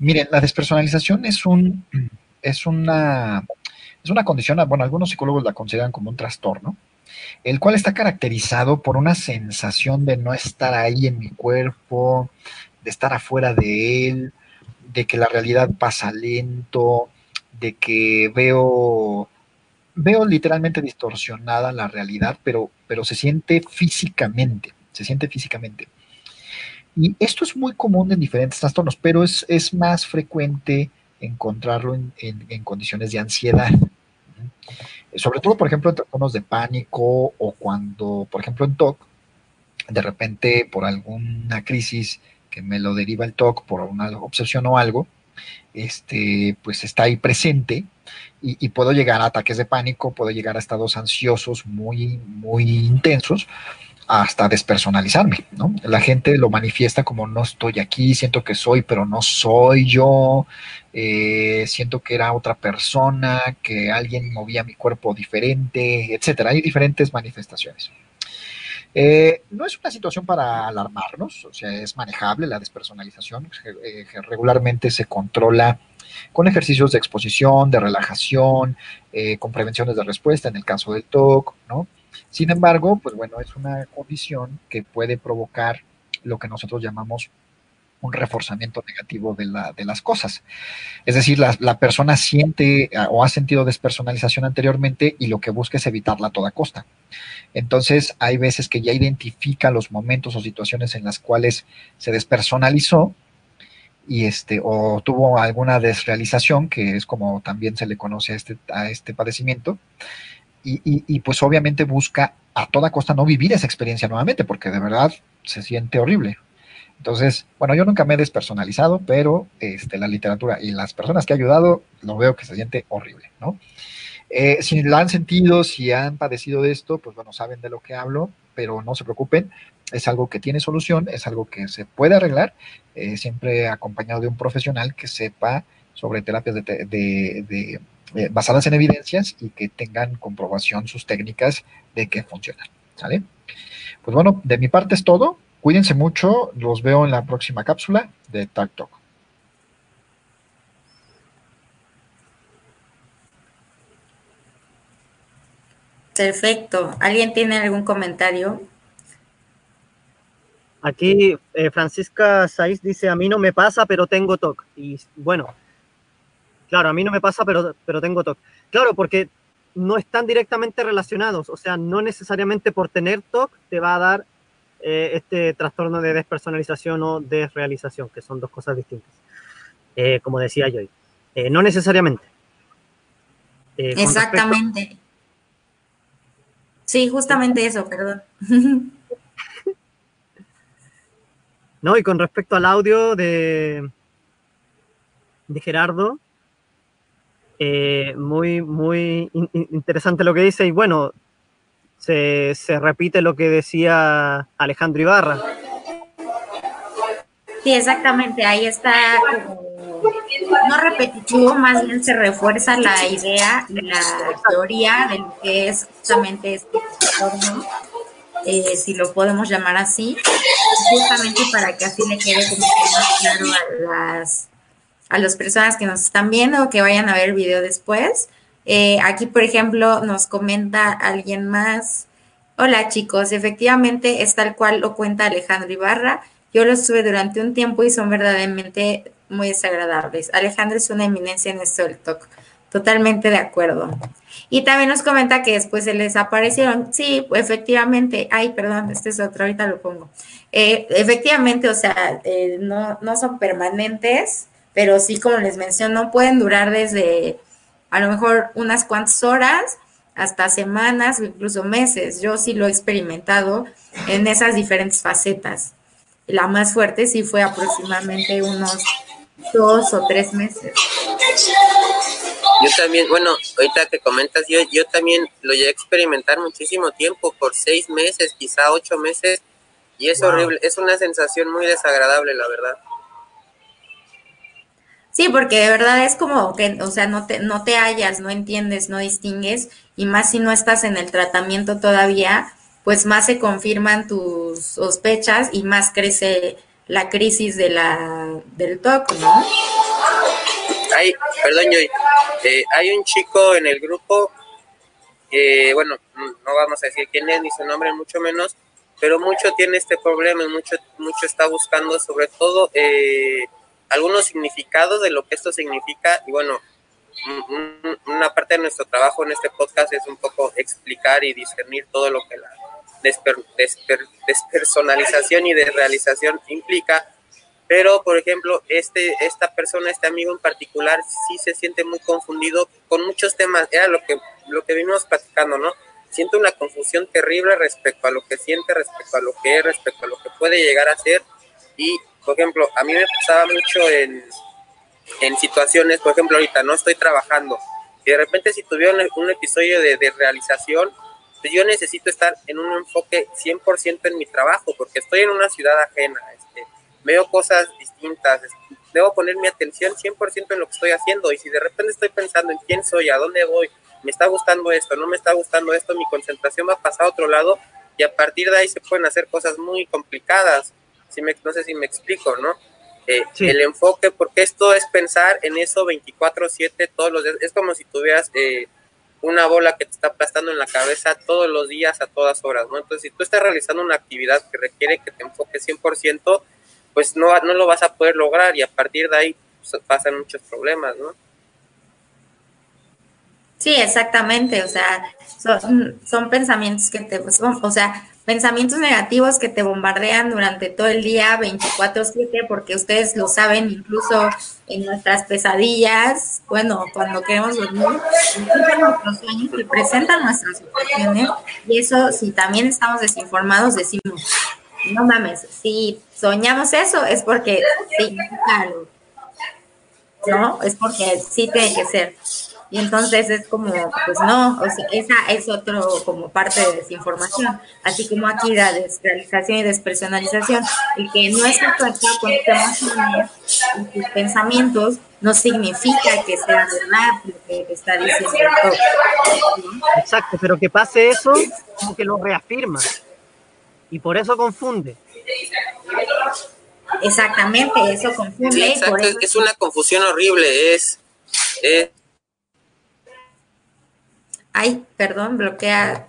Speaker 7: miren, la despersonalización es un es una es una condición, bueno, algunos psicólogos la consideran como un trastorno, el cual está caracterizado por una sensación de no estar ahí en mi cuerpo, de estar afuera de él, de que la realidad pasa lento, de que veo, veo literalmente distorsionada la realidad, pero, pero se siente físicamente, se siente físicamente. Y esto es muy común en diferentes trastornos, pero es, es más frecuente encontrarlo en, en, condiciones de ansiedad. Sobre todo, por ejemplo, en trastornos de pánico o cuando, por ejemplo, en TOC, de repente por alguna crisis que me lo deriva el TOC, por una obsesión o algo, este, pues está ahí presente y, puedo llegar a ataques de pánico, puedo llegar a estados ansiosos muy, muy intensos, hasta despersonalizarme, ¿no? La gente lo manifiesta como no estoy aquí, siento que soy, pero no soy yo, eh, siento que era otra persona, que alguien movía mi cuerpo diferente, etcétera. Hay diferentes manifestaciones. Eh, no es una situación para alarmarnos, o sea, es manejable la despersonalización, eh, regularmente se controla con ejercicios de exposición, de relajación, con prevenciones de respuesta en el caso del TOC, ¿no? Sin embargo, pues bueno, es una condición que puede provocar lo que nosotros llamamos un reforzamiento negativo de, la, de las cosas. Es decir, la, la, persona siente ah, o ha sentido despersonalización anteriormente y lo que busca es evitarla a toda costa. Entonces, hay veces que ya identifica los momentos o situaciones en las cuales se despersonalizó y este, o tuvo alguna desrealización, que es como también se le conoce a este, a este padecimiento, y, pues obviamente busca a toda costa no vivir esa experiencia nuevamente, porque de verdad se siente horrible. Entonces, bueno, yo nunca me he despersonalizado, pero este, la literatura y las personas que he ayudado, lo veo que se siente horrible, ¿no? Eh, si la han sentido, si han padecido de esto, pues bueno, saben de lo que hablo, pero no se preocupen, es algo que tiene solución, es algo que se puede arreglar, eh, siempre acompañado de un profesional que sepa sobre terapias de, eh, basadas en evidencias y que tengan comprobación sus técnicas de que funcionan, ¿sale? Pues bueno, de mi parte es todo. Cuídense mucho, los veo en la próxima cápsula de Tag Talk.
Speaker 3: Perfecto. ¿Alguien tiene algún comentario?
Speaker 2: Aquí eh, Francisca Saiz dice, a mí no me pasa, pero tengo TOC. Y bueno, claro, a mí no me pasa, pero, pero tengo TOC. Claro, porque no están directamente relacionados. O sea, no necesariamente por tener TOC te va a dar eh, este trastorno de despersonalización o desrealización, que son dos cosas distintas, eh, como decía yo. Eh, no necesariamente.
Speaker 3: Exactamente. Sí, justamente eso, perdón.
Speaker 2: no, y con respecto al audio de, de Gerardo, muy, muy interesante lo que dice. Y bueno, se, se repite lo que decía Alejandro Ibarra.
Speaker 3: Sí, exactamente, ahí está no repetitivo, más bien se refuerza la idea, la teoría de lo que es justamente este entorno, eh, si lo podemos llamar así, justamente para que así le quede como más claro a las a las personas que nos están viendo o que vayan a ver el video después. Eh, aquí, por ejemplo, nos comenta alguien más. Hola chicos, efectivamente es tal cual lo cuenta Alejandro Ibarra. Yo lo estuve durante un tiempo y son verdaderamente muy desagradables. Alejandro es una eminencia en esto del talk. Totalmente de acuerdo. Y también nos comenta que después se les aparecieron. Sí, efectivamente. Ay, perdón, este es otro, ahorita lo pongo. Eh, efectivamente, o sea, eh, no, no son permanentes, pero sí, como les menciono, pueden durar desde a lo mejor unas cuantas horas hasta semanas o incluso meses. Yo sí lo he experimentado en esas diferentes facetas. La más fuerte sí fue aproximadamente unos dos o tres meses.
Speaker 6: Yo también, bueno, ahorita que comentas, yo, yo también lo llegué a experimentar muchísimo tiempo, por seis meses, quizá ocho meses, y es horrible, es una sensación muy desagradable, la verdad.
Speaker 3: Sí, porque de verdad es como que, o sea, no te, no te hallas, no entiendes, no distingues, y más si no estás en el tratamiento todavía, pues más se confirman tus sospechas y más crece la crisis de la, del TOC, ¿no?
Speaker 6: Hay, perdón, yo, eh, hay un chico en el grupo, eh, bueno, no vamos a decir quién es ni su nombre, mucho menos, pero mucho tiene este problema y mucho, mucho está buscando, sobre todo, eh, algunos significados de lo que esto significa y bueno, una parte de nuestro trabajo en este podcast es un poco explicar y discernir todo lo que la despersonalización y desrealización implica, pero por ejemplo, este, esta persona, este amigo en particular, sí se siente muy confundido con muchos temas, era lo que, lo que vimos platicando, ¿no? Siente una confusión terrible respecto a lo que siente, respecto a lo que es, respecto a lo que puede llegar a ser y por ejemplo, a mí me pasaba mucho en, en situaciones, por ejemplo, ahorita no estoy trabajando y de repente si tuviera un, episodio de, de, realización, pues yo necesito estar en un enfoque 100% en mi trabajo porque estoy en una ciudad ajena, este, veo cosas distintas, debo poner mi atención 100% en lo que estoy haciendo y si de repente estoy pensando en quién soy, a dónde voy, me está gustando esto, no me está gustando esto, mi concentración va a pasar a otro lado y a partir de ahí se pueden hacer cosas muy complicadas no sé si me explico, ¿no? Eh, el enfoque, porque esto es pensar en eso 24/7 todos los días, es como si tuvieras eh, una bola que te está aplastando en la cabeza todos los días a todas horas, ¿no? Entonces, si tú estás realizando una actividad que requiere que te enfoques 100%, pues no, no lo vas a poder lograr y a partir de ahí pues, pasan muchos problemas, ¿no?
Speaker 3: Sí, exactamente, o sea, son, pensamientos que te, pues, o sea, pensamientos negativos que te bombardean durante todo el día 24/7 porque ustedes lo saben incluso en nuestras pesadillas, bueno, cuando queremos dormir, nuestros sueños y presentan nuestras situaciones y eso si también estamos desinformados decimos, no mames, si soñamos eso es porque significa algo, ¿no? Es porque sí tiene que ser. Y entonces es como, pues no, o sea, esa es otro como parte de desinformación, así como aquí la desrealización y despersonalización, y que no es conectado con tus emociones y tus pensamientos, no significa que sea verdad lo que te está diciendo todo.
Speaker 2: Exacto, pero que pase eso, como que lo reafirma, y por eso confunde.
Speaker 3: Exactamente, eso confunde.
Speaker 6: es una confusión horrible, es, es
Speaker 3: Ay, perdón, bloquea.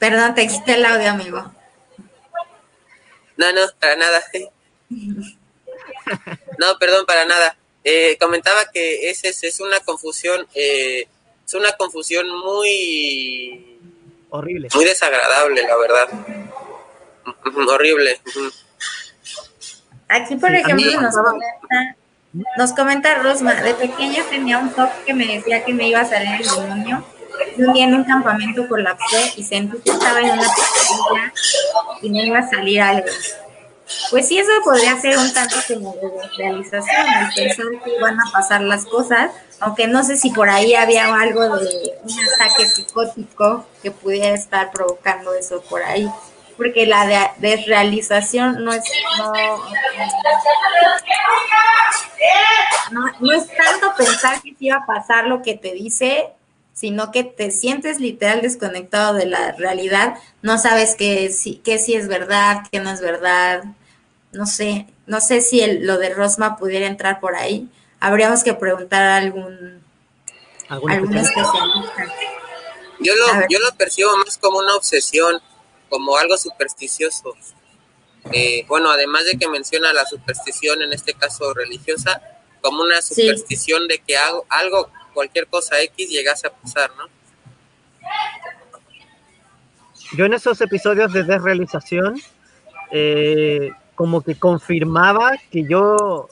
Speaker 3: Perdón, te quité el audio, amigo.
Speaker 6: No, no, para nada. No, perdón, para nada. Eh, comentaba que es, es, es una confusión, eh, es una confusión muy...
Speaker 2: Horrible.
Speaker 6: Muy desagradable, la verdad. Horrible.
Speaker 3: Aquí, por ejemplo, nos comenta, nos comenta Rosma, de pequeña tenía un toque que me decía que me iba a salir el demonio un día en un campamento colapsé y sentí que estaba en una pesadilla y me iba a salir algo. Pues sí, eso podría ser un tanto como de realización, el pensar que iban a pasar las cosas, aunque no sé si por ahí había algo de un ataque psicótico que pudiera estar provocando eso por ahí. porque la desrealización no es no, no, es tanto pensar que sí va a pasar lo que te dice, sino que te sientes literal desconectado de la realidad, no sabes que sí, que sí es verdad, que no es verdad, no sé, no sé si lo de Rosma pudiera entrar por ahí, habríamos que preguntar a algún, algún especialista.
Speaker 6: Yo lo, yo lo percibo más como una obsesión, como algo supersticioso. Eh, bueno, además de que menciona la superstición, en este caso religiosa, como una superstición de que algo, algo, cualquier cosa X llegase a pasar, ¿no?
Speaker 2: Yo en esos episodios de desrealización, eh, como que confirmaba que yo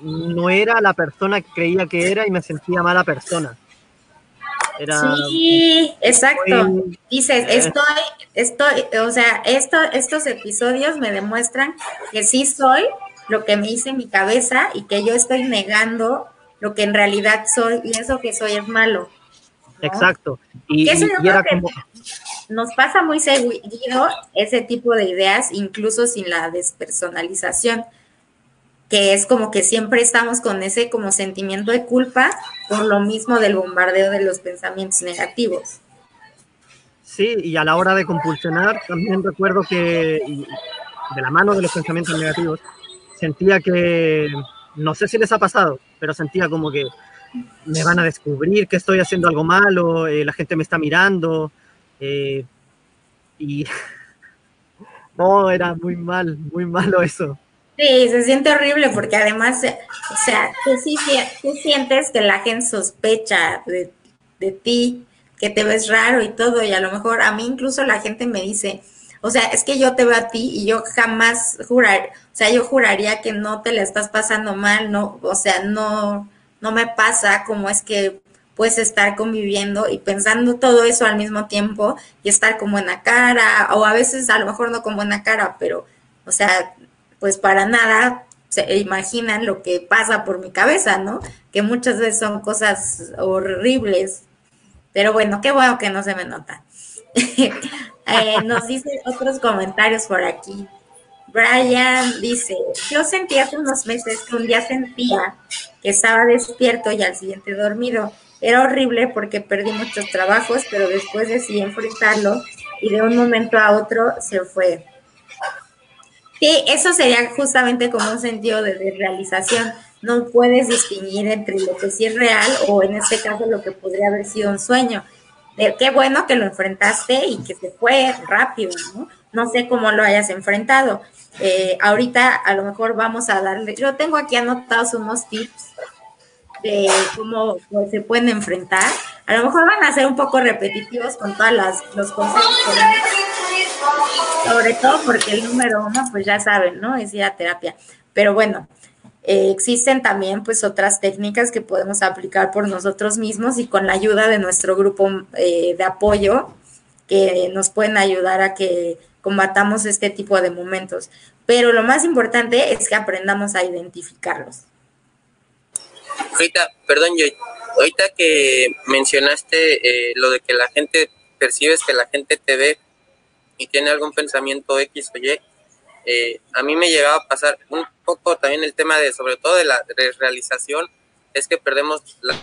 Speaker 2: no era la persona que creía que era y me sentía mala persona
Speaker 3: sí, exacto. Dices, eh. estoy, estoy, o sea, esto, estos episodios me demuestran que sí soy lo que me hice mi cabeza y que yo estoy negando lo que en realidad soy y eso que soy es malo.
Speaker 2: Exacto.
Speaker 3: Y, nos pasa muy seguido ese tipo de ideas, incluso sin la despersonalización que es como que siempre estamos con ese como sentimiento de culpa por lo mismo del bombardeo de los pensamientos negativos.
Speaker 2: Sí, y a la hora de compulsionar, también recuerdo que de la mano de los pensamientos negativos, sentía que, no sé si les ha pasado, pero sentía como que me van a descubrir que estoy haciendo algo malo, eh, la gente me está mirando, eh, y no, era muy mal, muy malo eso.
Speaker 3: Sí, se siente horrible porque además, o sea, tú sientes que la gente sospecha de, de, ti, que te ves raro y todo, y a lo mejor a mí incluso la gente me dice, o sea, es que yo te veo a ti y yo jamás jurar, o sea, yo juraría que no te la estás pasando mal, no, o sea, no, no me pasa como es que puedes estar conviviendo y pensando todo eso al mismo tiempo y estar como en la cara, o a veces a lo mejor no como en la cara, pero, o sea, pues para nada se imaginan lo que pasa por mi cabeza, ¿no? Que muchas veces son cosas horribles. Pero bueno, qué bueno que no se me nota. Eh, nos dice otros comentarios por aquí. Brian dice, yo sentí hace unos meses que un día sentía que estaba despierto y al siguiente dormido. Era horrible porque perdí muchos trabajos, pero después decidí enfrentarlo y de un momento a otro se fue. Sí, eso sería justamente como un sentido de realización. No puedes distinguir entre lo que sí es real o en este caso lo que podría haber sido un sueño. De, qué bueno que lo enfrentaste y que se fue rápido, ¿no? No sé cómo lo hayas enfrentado. Eh, ahorita a lo mejor vamos a darle, yo tengo aquí anotados unos tips de cómo se pueden enfrentar. A lo mejor van a ser un poco repetitivos con todos los consejos sobre todo porque el número uno, pues ya saben, ¿no? Es ir a terapia. Pero bueno, eh, existen también pues otras técnicas que podemos aplicar por nosotros mismos y con la ayuda de nuestro grupo eh, de apoyo que nos pueden ayudar a que combatamos este tipo de momentos. Pero lo más importante es que aprendamos a identificarlos.
Speaker 6: Ahorita, perdón, yo, ahorita que mencionaste eh, lo de que la gente percibes que la gente te ve y tiene algún pensamiento X o Y, eh, a mí me llegaba a pasar un poco también el tema de, sobre todo de la realización, es que perdemos la...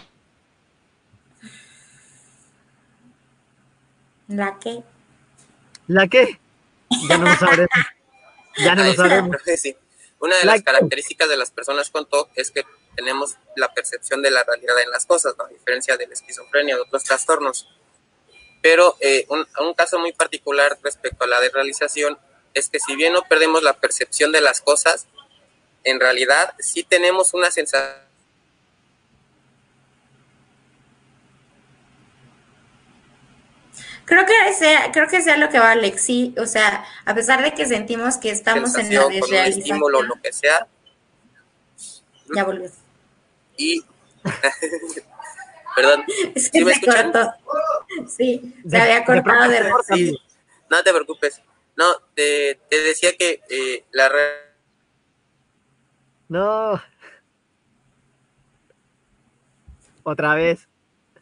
Speaker 3: ¿La qué?
Speaker 2: ¿La qué? Ya no lo sabremos. Ya no lo sabremos.
Speaker 6: Una de las características de las personas con TOC es que tenemos la percepción de la realidad en las cosas, a diferencia de la esquizofrenia, de otros trastornos. Pero eh, un, un, caso muy particular respecto a la desrealización es que si bien no perdemos la percepción de las cosas, en realidad sí tenemos una sensación
Speaker 3: Creo que sea, creo que sea lo que va Alexi, o sea, a pesar de que sentimos que estamos en la desrealización.
Speaker 6: estímulo, lo que sea.
Speaker 3: Ya volvió.
Speaker 6: Y Perdón.
Speaker 3: ¿Sí me cortó. Sí, se había cortado de,
Speaker 6: sí, No te preocupes. No, te, te decía que eh, la red.
Speaker 2: No. Otra vez.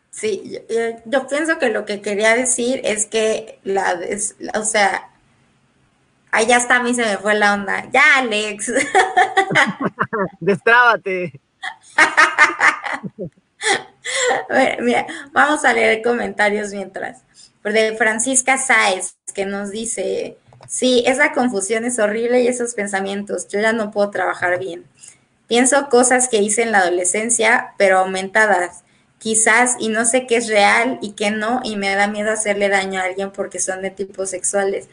Speaker 3: Sí, yo, yo, pienso que lo que quería decir es que la, o sea, Ay, ya está, a mí se me fue la onda. Ya, Alex.
Speaker 2: Destrábate.
Speaker 3: mira, vamos a leer comentarios mientras. De Francisca Sáez, que nos dice, sí, esa confusión es horrible y esos pensamientos, yo ya no puedo trabajar bien. Pienso cosas que hice en la adolescencia, pero aumentadas, quizás, y no sé qué es real y qué no, y me da miedo hacerle daño a alguien porque son de tipos sexuales.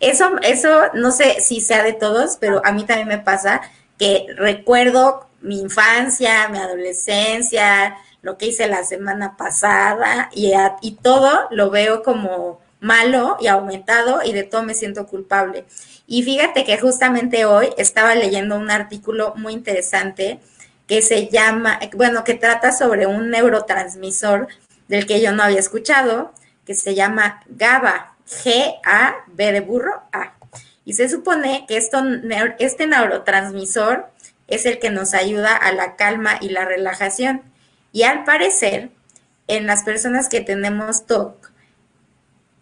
Speaker 3: Eso, eso no sé si sea de todos, pero a mí también me pasa que recuerdo mi infancia, mi adolescencia, lo que hice la semana pasada y, y todo lo veo como malo y aumentado y de todo me siento culpable. Y fíjate que justamente hoy estaba leyendo un artículo muy interesante que se llama, bueno, que trata sobre un neurotransmisor del que yo no había escuchado, que se llama GABA, G-A-B de burro, A. Y se supone que esto, este neurotransmisor es el que nos ayuda a la calma y la relajación. Y al parecer, en las personas que tenemos TOC,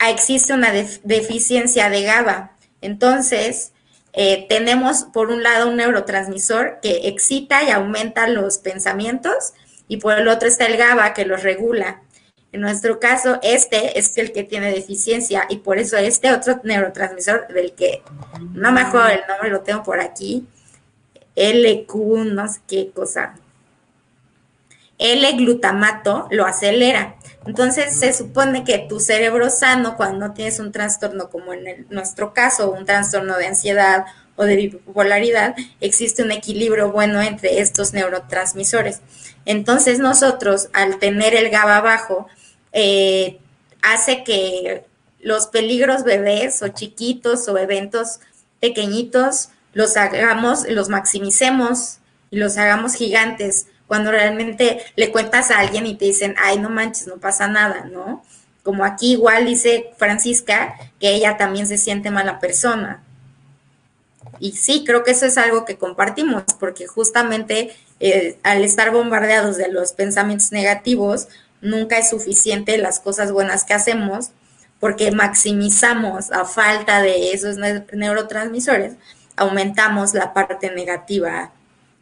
Speaker 3: existe una deficiencia de GABA. Entonces, eh, tenemos por un lado un neurotransmisor que excita y aumenta los pensamientos y por el otro está el GABA que los regula. En nuestro caso, este es el que tiene deficiencia y por eso este otro neurotransmisor del que no me acuerdo el nombre, lo tengo por aquí, LQ, no sé qué cosa, L-glutamato lo acelera. Entonces se supone que tu cerebro sano, cuando tienes un trastorno como en nuestro caso, un trastorno de ansiedad o de bipolaridad, existe un equilibrio bueno entre estos neurotransmisores. Entonces nosotros, al tener el GABA bajo, eh, hace que los peligros bebés o chiquitos o eventos pequeñitos los hagamos, los maximicemos y los hagamos gigantes cuando realmente le cuentas a alguien y te dicen, ay, no manches, no pasa nada, ¿no? Como aquí igual dice Francisca, que ella también se siente mala persona. Y sí, creo que eso es algo que compartimos, porque justamente eh, al estar bombardeados de los pensamientos negativos, nunca es suficiente las cosas buenas que hacemos, porque maximizamos a falta de esos neurotransmisores, aumentamos la parte negativa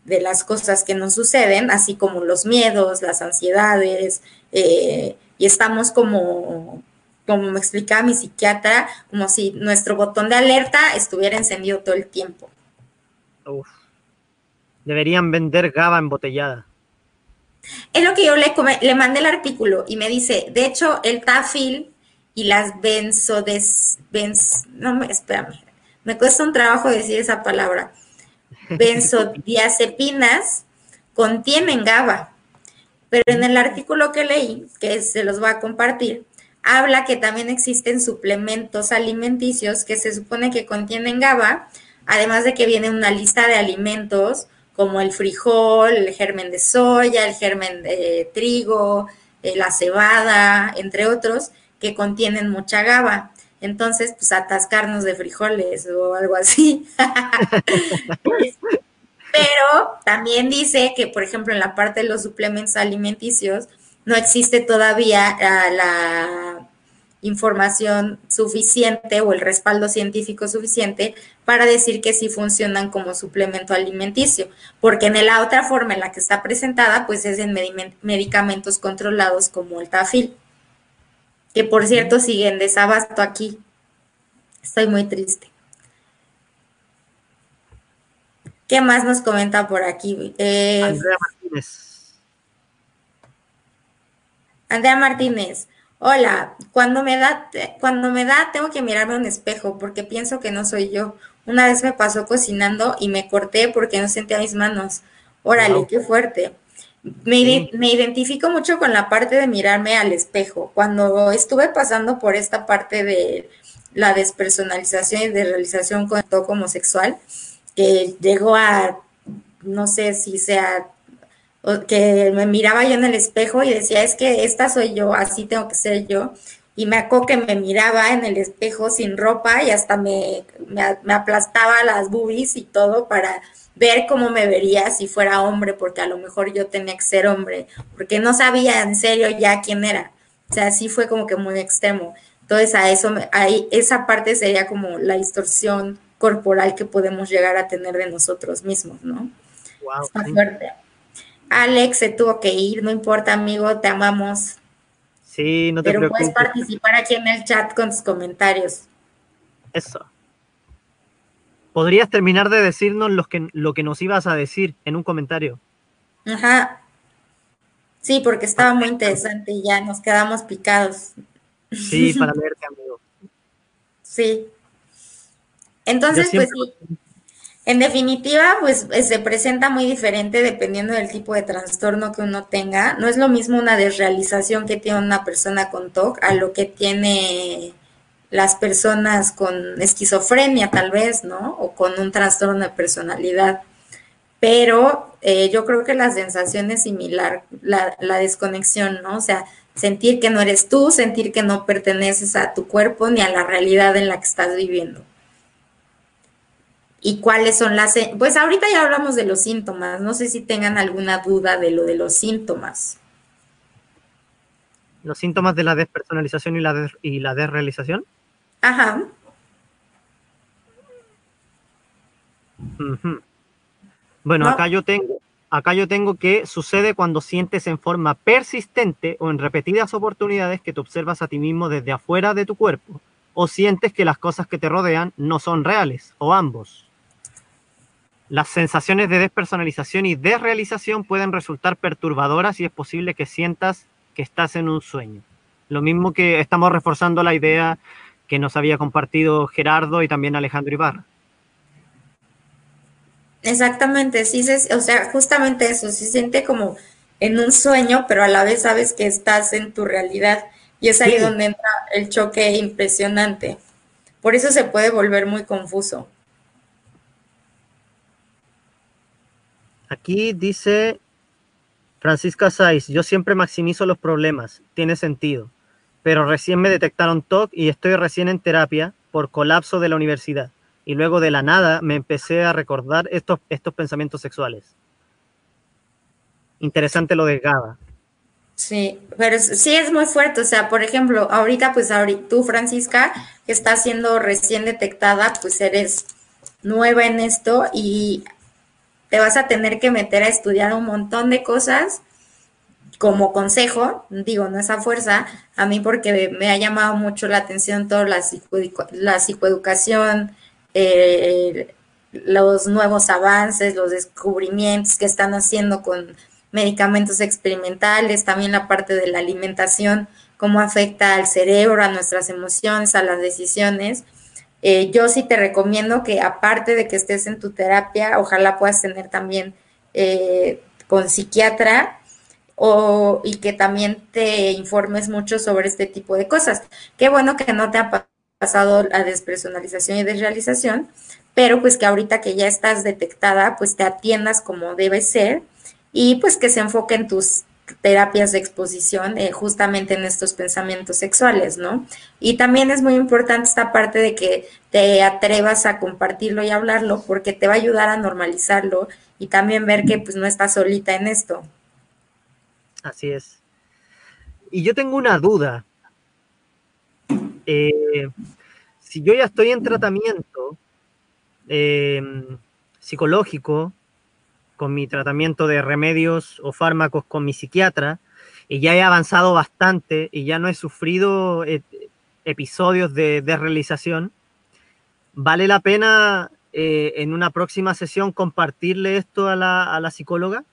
Speaker 3: de las cosas que nos suceden, así como los miedos, las ansiedades, eh, y estamos como, como me explicaba mi psiquiatra, como si nuestro botón de alerta estuviera encendido todo el tiempo.
Speaker 2: Deberían vender GABA embotellada.
Speaker 3: Es lo que yo le, le mandé el artículo y me dice, de hecho, el tafil y las benzodes, no me, espérame, me cuesta un trabajo decir esa palabra benzodiazepinas contienen GABA, pero en el artículo que leí, que se los voy a compartir, habla que también existen suplementos alimenticios que se supone que contienen GABA, además de que viene una lista de alimentos como el frijol, el germen de soya, el germen de trigo, eh, la cebada, entre otros, que contienen mucha GABA entonces pues atascarnos de frijoles o algo así. Pero también dice que, por ejemplo, en la parte de los suplementos alimenticios no existe todavía ah, la información suficiente o el respaldo científico suficiente para decir que sí funcionan como suplemento alimenticio, porque en la otra forma en la que está presentada, pues es en medicamentos controlados como el tafil que por cierto siguen desabasto aquí. Estoy muy triste. ¿Qué más nos comenta por aquí? Eh, Andrea Martínez. Andrea Martínez. Hola, cuando me da, cuando me da, tengo que mirarme a un espejo porque pienso que no soy yo. Una vez me pasó cocinando y me corté porque no sentía mis manos. Órale, qué fuerte. Me, identifico mucho con la parte de mirarme al espejo. Cuando estuve pasando por esta parte de la despersonalización y de realización con todo homosexual, que llegó a, no sé si sea, que me miraba yo en el espejo y decía, es que esta soy yo, así tengo que ser yo. Y me acuerdo que me miraba en el espejo sin ropa y hasta me, me, me aplastaba las boobies y todo para ver cómo me vería si fuera hombre, porque a lo mejor yo tenía que ser hombre, porque no sabía en serio ya quién era. O sea, sí fue como que muy extremo. Entonces, a eso, ahí, esa parte sería como la distorsión corporal que podemos llegar a tener de nosotros mismos, ¿no? Wow, Está fuerte. Alex se tuvo que ir, no importa, amigo, te amamos.
Speaker 2: Sí, no te
Speaker 3: Pero puedes participar aquí en el chat con tus comentarios.
Speaker 2: Eso. ¿Podrías terminar de decirnos lo que, lo que nos ibas a decir en un comentario?
Speaker 3: Ajá. Sí, porque estaba muy interesante y ya nos quedamos picados.
Speaker 2: Sí, para verte, amigo.
Speaker 3: Sí. Entonces, pues sí. En definitiva, pues eh, se presenta muy diferente dependiendo del tipo de trastorno que uno tenga. No es lo mismo una desrealización que tiene una persona con TOC a lo que tiene las personas con esquizofrenia tal vez, ¿no? O con un trastorno de personalidad. Pero eh, yo creo que la sensación es similar, la, desconexión, ¿no? O sea, sentir que no eres tú, sentir que no perteneces a tu cuerpo ni a la realidad en la que estás viviendo y cuáles son las... Pues ahorita ya hablamos de los síntomas, no sé si tengan alguna duda de lo de los síntomas.
Speaker 2: ¿Los síntomas de la despersonalización y la, y la desrealización?
Speaker 3: Ajá.
Speaker 2: Bueno, acá yo tengo, acá yo tengo que sucede cuando sientes en forma persistente o en repetidas oportunidades que te observas a ti mismo desde afuera de tu cuerpo o sientes que las cosas que te rodean no son reales o ambos. Las sensaciones de despersonalización y desrealización pueden resultar perturbadoras y es posible que sientas que estás en un sueño. Lo mismo que estamos reforzando la idea que nos había compartido Gerardo y también Alejandro Ibarra.
Speaker 3: Exactamente, sí, o sea, justamente eso, se siente como en un sueño, pero a la vez sabes que estás en tu realidad y es ahí donde entra el choque impresionante. Por eso se puede volver muy confuso.
Speaker 2: Aquí dice Francisca Saiz, yo siempre maximizo los problemas, tiene sentido, pero recién me detectaron TOC y estoy recién en terapia por colapso de la universidad. Y luego de la nada me empecé a recordar estos, estos pensamientos sexuales. Interesante lo de GABA.
Speaker 3: Sí, pero sí es muy fuerte. O sea, por ejemplo, ahorita, pues ahorita, tú, Francisca, que estás siendo recién detectada, pues eres nueva en esto y te vas a tener que meter a estudiar un montón de cosas como consejo, digo, no esa fuerza, a mí porque me ha llamado mucho la atención toda la, la psicoeducación, eh, los nuevos avances, los descubrimientos que están haciendo con medicamentos experimentales, también la parte de la alimentación, cómo afecta al cerebro, a nuestras emociones, a las decisiones. Eh, yo sí te recomiendo que aparte de que estés en tu terapia, ojalá puedas tener también eh, con psiquiatra o, y que también te informes mucho sobre este tipo de cosas. Qué bueno que no te ha pasado la despersonalización y desrealización, pero pues que ahorita que ya estás detectada, pues te atiendas como debe ser y pues que se enfoque en tus terapias de exposición eh, justamente en estos pensamientos sexuales, ¿no? Y también es muy importante esta parte de que te atrevas a compartirlo y hablarlo porque te va a ayudar a normalizarlo y también ver que pues no estás solita en esto.
Speaker 2: Así es. Y yo tengo una duda. Eh, si yo ya estoy en tratamiento eh, psicológico, con mi tratamiento de remedios o fármacos con mi psiquiatra y ya he avanzado bastante y ya no he sufrido eh, episodios de desrealización, ¿vale la pena eh, en una próxima sesión compartirle esto a la, a la psicóloga?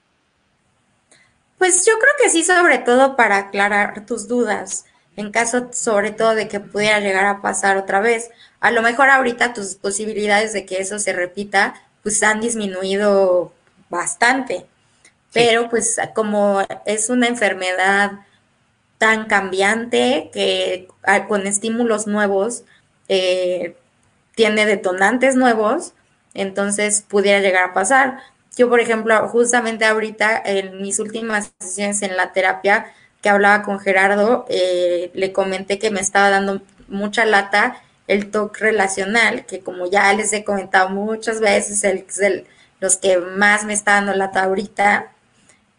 Speaker 3: Pues yo creo que sí, sobre todo para aclarar tus dudas, en caso sobre todo de que pudiera llegar a pasar otra vez. A lo mejor ahorita tus posibilidades de que eso se repita, pues han disminuido bastante. Pero pues como es una enfermedad tan cambiante que ah, con estímulos nuevos eh, tiene detonantes nuevos, entonces pudiera llegar a pasar. Yo, por ejemplo, justamente ahorita en mis últimas sesiones en la terapia que hablaba con Gerardo, eh, le comenté que me estaba dando mucha lata el toque relacional, que como ya les he comentado muchas veces, el, el los que más me está dando lata ahorita,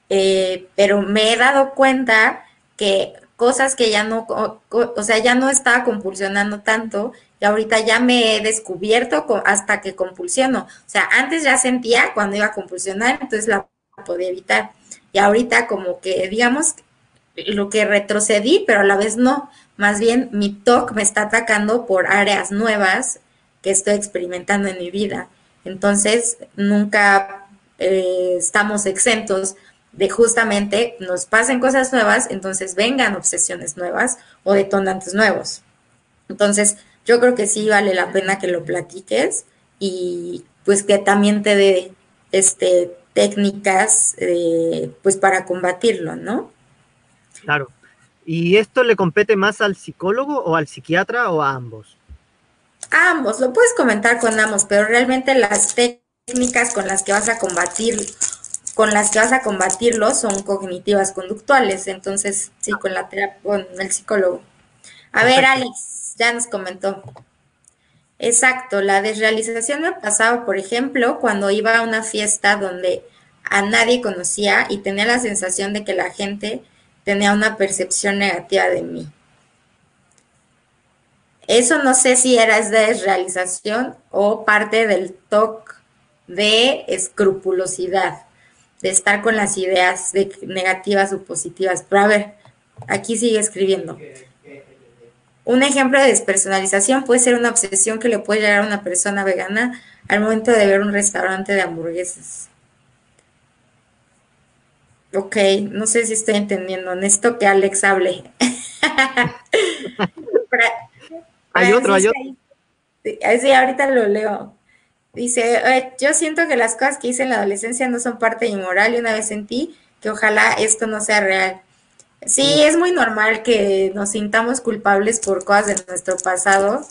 Speaker 3: eh, pero me he dado cuenta que cosas que ya no, o, sea, ya no estaba compulsionando tanto y ahorita ya me he descubierto hasta que compulsiono. O sea, antes ya sentía cuando iba a compulsionar, entonces la podía evitar. Y ahorita como que, digamos, lo que retrocedí, pero a la vez no. Más bien mi TOC me está atacando por áreas nuevas que estoy experimentando en mi vida. Entonces, nunca eh, estamos exentos de justamente nos pasen cosas nuevas, entonces vengan obsesiones nuevas o detonantes nuevos. Entonces, yo creo que sí vale la pena que lo platiques y pues que también te dé este, técnicas eh, pues para combatirlo, ¿no?
Speaker 2: Claro. ¿Y esto le compete más al psicólogo o al psiquiatra o a ambos?
Speaker 3: A ambos, lo puedes comentar con ambos, pero realmente las técnicas con las que vas a combatir con las que vas a combatirlo son cognitivas conductuales, entonces sí, con la terapia, con el psicólogo. A ver, Alex, ya nos comentó. Exacto, la desrealización me pasaba, por ejemplo, cuando iba a una fiesta donde a nadie conocía y tenía la sensación de que la gente tenía una percepción negativa de mí. Eso no sé si era desrealización o parte del TOC de escrupulosidad de estar con las ideas de negativas o positivas. Pero a ver, aquí sigue escribiendo. Un ejemplo de despersonalización puede ser una obsesión que le puede llegar a una persona vegana al momento de ver un restaurante de hamburguesas. Ok, no sé si estoy entendiendo. Necesito que Alex hable.
Speaker 2: hay otro, hay otro.
Speaker 3: Sí, ahorita lo leo. Dice, yo siento que las cosas que hice en la adolescencia no son parte de mi moral y una vez sentí que ojalá esto no sea real. Sí, es muy normal que nos sintamos culpables por cosas de nuestro pasado,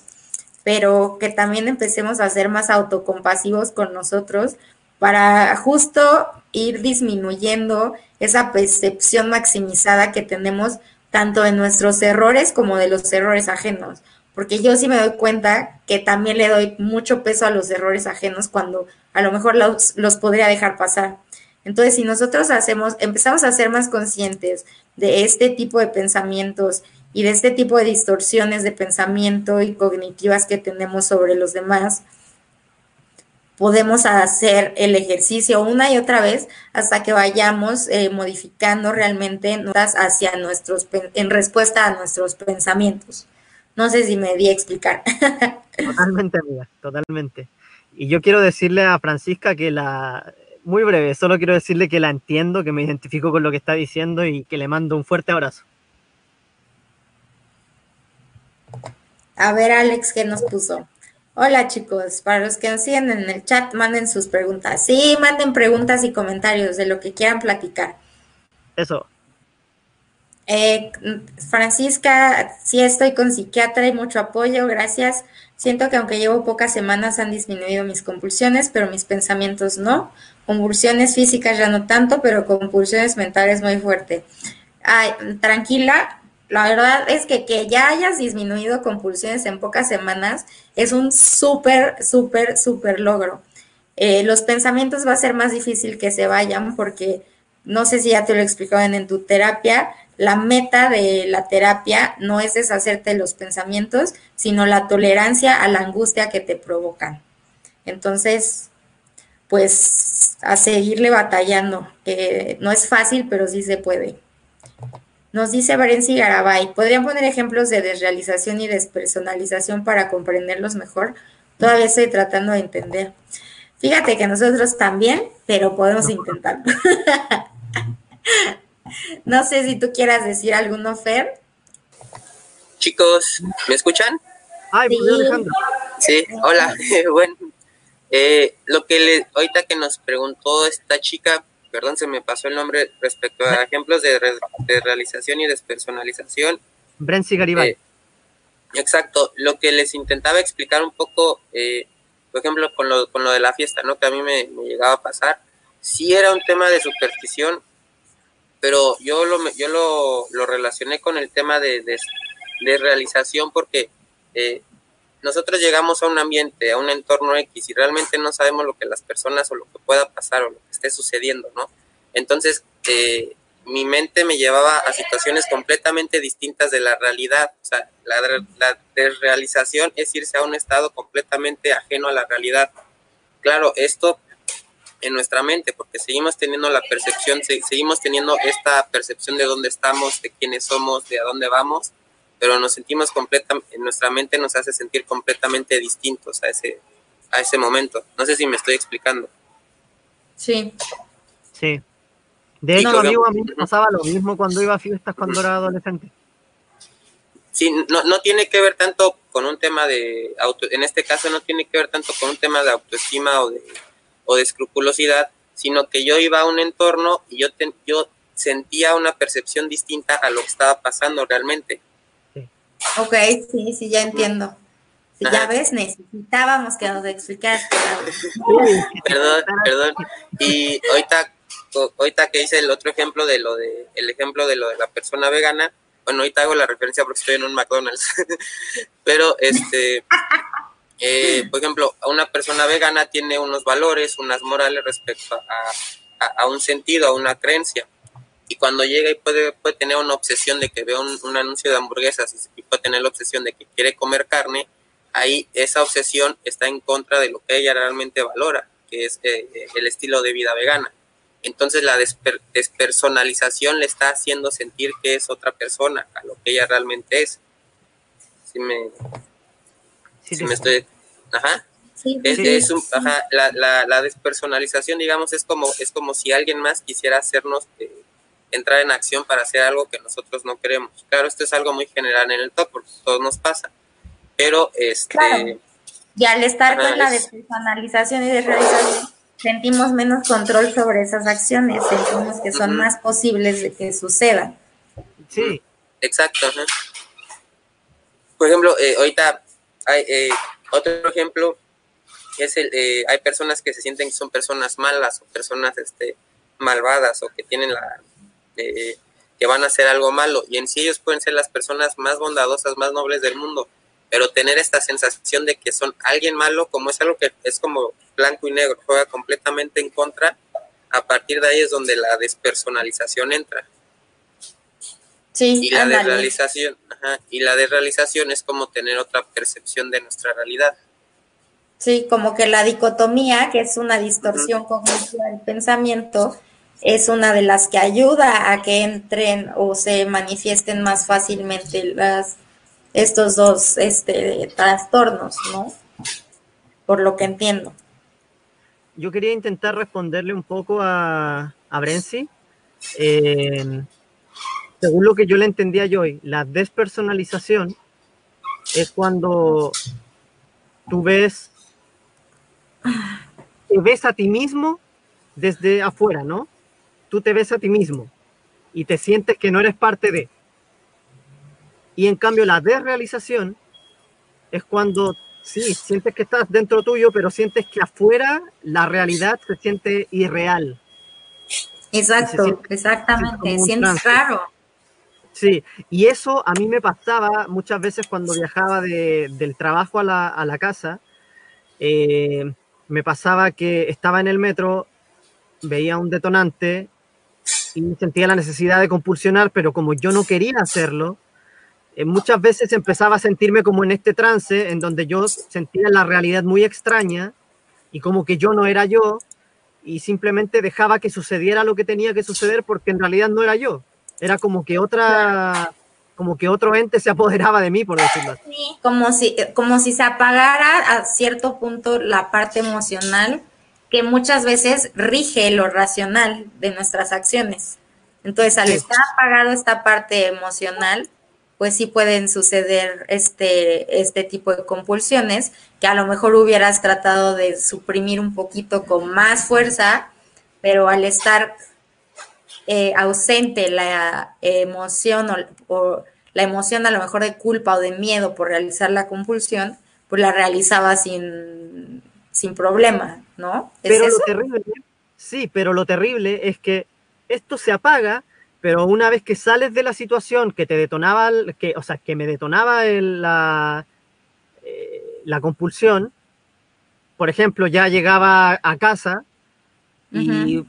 Speaker 3: pero que también empecemos a ser más autocompasivos con nosotros para justo ir disminuyendo esa percepción maximizada que tenemos tanto de nuestros errores como de los errores ajenos porque yo sí me doy cuenta que también le doy mucho peso a los errores ajenos cuando a lo mejor los, los podría dejar pasar. Entonces, si nosotros hacemos, empezamos a ser más conscientes de este tipo de pensamientos y de este tipo de distorsiones de pensamiento y cognitivas que tenemos sobre los demás, podemos hacer el ejercicio una y otra vez hasta que vayamos eh, modificando realmente notas hacia nuestros, en respuesta a nuestros pensamientos. No sé si me di a explicar.
Speaker 2: Totalmente, amiga, totalmente. Y yo quiero decirle a Francisca que la, muy breve, solo quiero decirle que la entiendo, que me identifico con lo que está diciendo y que le mando un fuerte abrazo.
Speaker 3: A ver, Alex, ¿qué nos puso? Hola chicos, para los que nos siguen en el chat, manden sus preguntas. Sí, manden preguntas y comentarios de lo que quieran platicar.
Speaker 2: Eso.
Speaker 3: Eh, Francisca, sí estoy con psiquiatra y mucho apoyo, gracias. Siento que aunque llevo pocas semanas han disminuido mis compulsiones, pero mis pensamientos no. Convulsiones físicas ya no tanto, pero compulsiones mentales muy fuerte. Tranquila, la verdad es que que ya hayas disminuido compulsiones en pocas semanas es un súper, súper, súper logro. Eh, los pensamientos va a ser más difícil que se vayan porque no sé si ya te lo explicaban en tu terapia, la meta de la terapia no es deshacerte de los pensamientos, sino la tolerancia a la angustia que te provocan. Entonces, pues a seguirle batallando, que no es fácil, pero sí se puede. Nos dice Varenci Garabay, ¿podrían poner ejemplos de desrealización y despersonalización para comprenderlos mejor? Todavía estoy tratando de entender. Fíjate que nosotros también, pero podemos intentarlo. No sé si tú quieras decir alguno, Fer.
Speaker 6: Chicos, ¿me escuchan?
Speaker 2: Ay, pues, sí. Alejandro.
Speaker 6: Sí, hola. bueno, eh, lo que le, ahorita que nos preguntó esta chica, perdón, se me pasó el nombre respecto a ejemplos de, realización y despersonalización.
Speaker 2: Brency Garibay.
Speaker 6: Eh, exacto, lo que les intentaba explicar un poco, eh, por ejemplo, con lo, con lo de la fiesta, ¿no? Que a mí me, me llegaba a pasar, sí era un tema de superstición, pero yo lo, yo lo, lo relacioné con el tema de, de, realización porque eh, nosotros llegamos a un ambiente, a un entorno X y realmente no sabemos lo que las personas o lo que pueda pasar o lo que esté sucediendo, ¿no? Entonces, eh, mi mente me llevaba a situaciones completamente distintas de la realidad. O sea, la, la desrealización es irse a un estado completamente ajeno a la realidad. Claro, esto en nuestra mente, porque seguimos teniendo la percepción, seguimos teniendo esta percepción de dónde estamos, de quiénes somos, de a dónde vamos, pero nos sentimos completamente, nuestra mente nos hace sentir completamente distintos a ese, a ese momento. No sé si me estoy explicando.
Speaker 3: Sí.
Speaker 2: Sí. De hecho, amigo, a mí me pasaba lo mismo cuando iba a fiestas cuando era adolescente.
Speaker 6: Sí, no, no tiene que ver tanto con un tema de auto, en este caso no tiene que ver tanto con un tema de autoestima o de o de escrupulosidad, sino que yo iba a un entorno y yo, yo sentía una percepción distinta a lo que estaba pasando realmente.
Speaker 3: Ok, sí, sí, ya entiendo. Ya ves, necesitábamos que nos explicaras.
Speaker 6: perdón, perdón. Y ahorita, ahorita que hice el otro ejemplo de lo de, el ejemplo de lo de la persona vegana, bueno, ahorita hago la referencia porque estoy en un McDonald's, pero este, eh, por ejemplo, una persona vegana tiene unos valores, unas morales respecto a, un sentido, a una creencia. Y cuando llega y puede, puede tener una obsesión de que ve un, anuncio de hamburguesas y puede tener la obsesión de que quiere comer carne, ahí esa obsesión está en contra de lo que ella realmente valora, que es eh, eh, el estilo de vida vegana. Entonces la despersonalización le está haciendo sentir que es otra persona, a lo que ella realmente es. Si me, Sí, me estoy... Ajá. es, un, ajá, la, la, la, despersonalización, digamos, es como, es como si alguien más quisiera hacernos eh, entrar en acción para hacer algo que nosotros no queremos. Claro, esto es algo muy general en el top, porque todo nos pasa. Pero, este...
Speaker 3: Y al estar con la despersonalización y desrealización, sentimos menos control sobre esas acciones, sentimos que son más posibles de que sucedan.
Speaker 2: Sí.
Speaker 6: Exacto. Por ejemplo, eh, ahorita hay, eh, otro ejemplo es el, eh, hay personas que se sienten que son personas malas o personas este, malvadas o que tienen la, eh, que van a hacer algo malo y en sí ellos pueden ser las personas más bondadosas, más nobles del mundo, pero tener esta sensación de que son alguien malo, como es algo que es como blanco y negro, juega completamente en contra, a partir de ahí es donde la despersonalización entra.
Speaker 3: Sí,
Speaker 6: y la desrealización, y la desrealización es como tener otra percepción de nuestra realidad.
Speaker 3: Sí, como que la dicotomía, que es una distorsión cognitiva del pensamiento, es una de las que ayuda a que entren o se manifiesten más fácilmente las, estos dos este, trastornos, ¿no? Por lo que entiendo.
Speaker 2: Yo quería intentar responderle un poco a, a. Eh, según lo que yo le entendía yo hoy, la despersonalización es cuando tú ves, te ves a ti mismo desde afuera, ¿no? Tú te ves a ti mismo y te sientes que no eres parte de. Y en cambio la desrealización es cuando sí, sientes que estás dentro tuyo, pero sientes que afuera la realidad se siente irreal.
Speaker 3: Exacto, exactamente, sientes raro.
Speaker 2: Sí, y eso a mí me pasaba muchas veces cuando viajaba del trabajo a la, casa. Eh, me pasaba que estaba en el metro, veía un detonante y sentía la necesidad de compulsionar, pero como yo no quería hacerlo, eh, muchas veces empezaba a sentirme como en este trance en donde yo sentía la realidad muy extraña y como que yo no era yo y simplemente dejaba que sucediera lo que tenía que suceder porque en realidad no era yo. Era como que otra, como que otro ente se apoderaba de mí, por decirlo así.
Speaker 3: Sí, como si, como si se apagara a cierto punto la parte emocional que muchas veces rige lo racional de nuestras acciones. Entonces, al estar apagado esta parte emocional, pues sí pueden suceder este, este tipo de compulsiones que a lo mejor hubieras tratado de suprimir un poquito con más fuerza, pero al estar eh, ausente la emoción o, la emoción a lo mejor de culpa o de miedo por realizar la compulsión, pues la realizaba sin, sin problema, ¿no?
Speaker 2: pero lo terrible, sí, pero lo terrible es que esto se apaga, pero una vez que sales de la situación que te detonaba, que, o sea, que me detonaba la, eh, la compulsión, por ejemplo, ya llegaba a casa y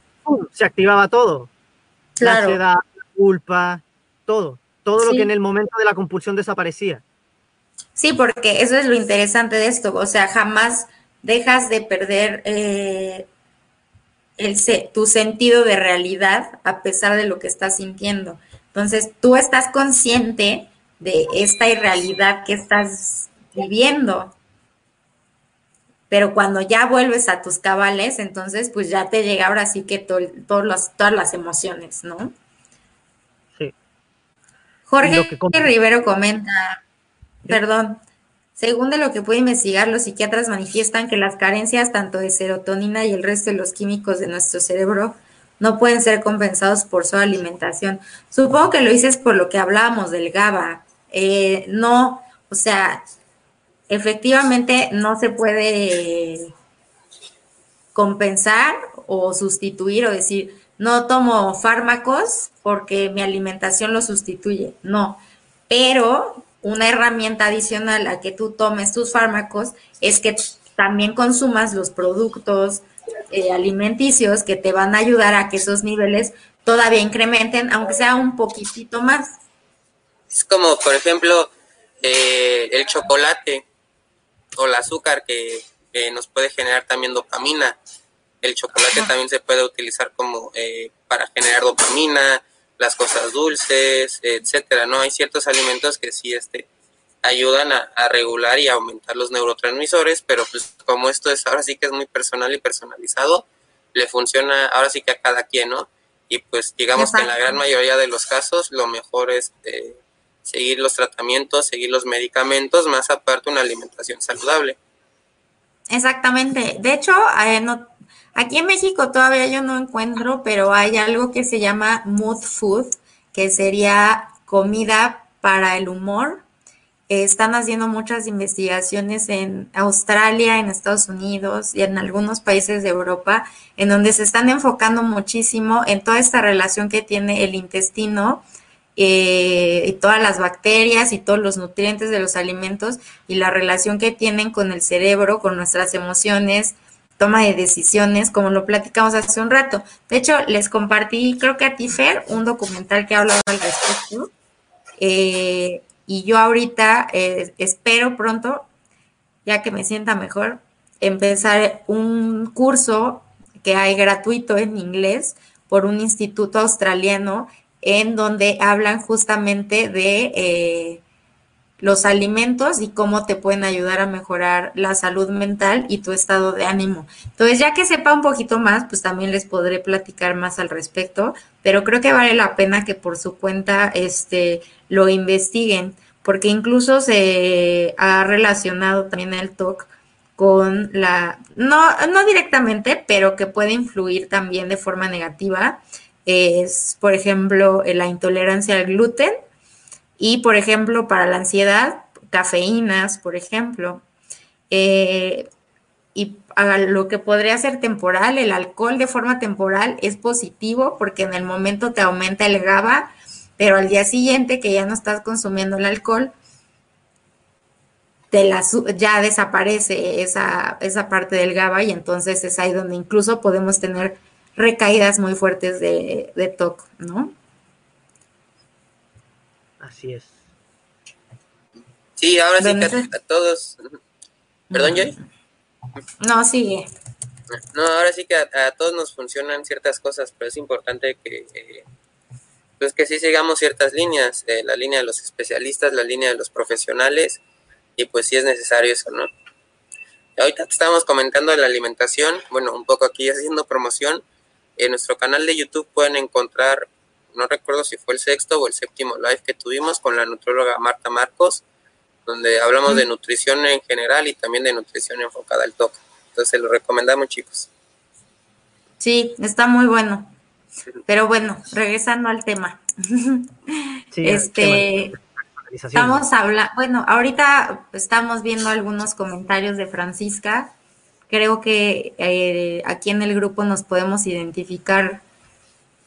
Speaker 2: se activaba todo. La ansiedad, la culpa, todo, todo lo que en el momento de la compulsión desaparecía.
Speaker 3: Sí, porque eso es lo interesante de esto, o sea, jamás dejas de perder eh, el, tu sentido de realidad a pesar de lo que estás sintiendo. Entonces, tú estás consciente de esta irrealidad que estás viviendo. Pero cuando ya vuelves a tus cabales, entonces pues ya te llega ahora sí que todas las emociones, ¿no?
Speaker 2: Sí.
Speaker 3: Jorge Rivero comenta, perdón, según de lo que puede investigar, los psiquiatras manifiestan que las carencias tanto de serotonina y el resto de los químicos de nuestro cerebro no pueden ser compensados por su alimentación. Supongo que lo dices por lo que hablábamos del GABA. Eh, no, o sea, efectivamente no se puede compensar o sustituir o decir, no tomo fármacos porque mi alimentación lo sustituye. No, pero una herramienta adicional a que tú tomes tus fármacos es que también consumas los productos eh, alimenticios que te van a ayudar a que esos niveles todavía incrementen, aunque sea un poquitito más.
Speaker 6: Es como, por ejemplo, eh, el chocolate o el azúcar que, nos puede generar también dopamina. El chocolate también se puede utilizar como eh, para generar dopamina, las cosas dulces, etcétera, ¿no? Hay ciertos alimentos que sí este, ayudan a, a, regular y aumentar los neurotransmisores, pero pues como esto es ahora sí que es muy personal y personalizado, le funciona ahora sí que a cada quien, ¿no? Y pues digamos que en la gran mayoría de los casos lo mejor es eh, seguir los tratamientos, seguir los medicamentos, más aparte una alimentación saludable.
Speaker 3: Exactamente. De hecho, eh, aquí en México todavía yo no encuentro, pero hay algo que se llama mood food, que sería comida para el humor. están haciendo muchas investigaciones en Australia, en Estados Unidos y en algunos países de Europa, en donde se están enfocando muchísimo en toda esta relación que tiene el intestino eh, y todas las bacterias y todos los nutrientes de los alimentos y la relación que tienen con el cerebro, con nuestras emociones, toma de decisiones, como lo platicamos hace un rato. De hecho, les compartí, creo que a ti, Fer, un documental que habla al respecto. Eh, y yo ahorita eh, espero pronto, ya que me sienta mejor, empezar un curso que hay gratuito en inglés por un instituto australiano en donde hablan justamente de eh, los alimentos y cómo te pueden ayudar a mejorar la salud mental y tu estado de ánimo. Entonces, ya que sepa un poquito más, pues también les podré platicar más al respecto, pero creo que vale la pena que por su cuenta este, lo investiguen, porque incluso se ha relacionado también el TOC con la, no, no directamente, pero que puede influir también de forma negativa es, por ejemplo, la intolerancia al gluten y, por ejemplo, para la ansiedad, cafeínas, por ejemplo. Eh, y lo que podría ser temporal, el alcohol de forma temporal es positivo porque en el momento te aumenta el GABA, pero al día siguiente que ya no estás consumiendo el alcohol, te la, ya desaparece esa, esa parte del GABA y entonces es ahí donde incluso podemos tener recaídas muy fuertes de, de TOC, ¿no?
Speaker 2: Así es.
Speaker 6: Sí, ahora sí que a, todos. ¿Perdón, Joy?
Speaker 3: No, sigue.
Speaker 6: No, ahora sí que a, todos nos funcionan ciertas cosas, pero es importante que, eh, pues que sí sigamos ciertas líneas, eh, la línea de los especialistas, la línea de los profesionales, y pues sí es necesario eso, ¿no? Ahorita estamos comentando de la alimentación, bueno, un poco aquí haciendo promoción, en nuestro canal de YouTube pueden encontrar, no recuerdo si fue el sexto o el séptimo live que tuvimos con la nutróloga Marta Marcos, donde hablamos de nutrición en general y también de nutrición enfocada al toque. Entonces se lo recomendamos, chicos.
Speaker 3: Sí, está muy bueno. Pero bueno, regresando al tema. este, estamos hablando, bueno, ahorita estamos viendo algunos comentarios de Francisca creo que eh, aquí en el grupo nos podemos identificar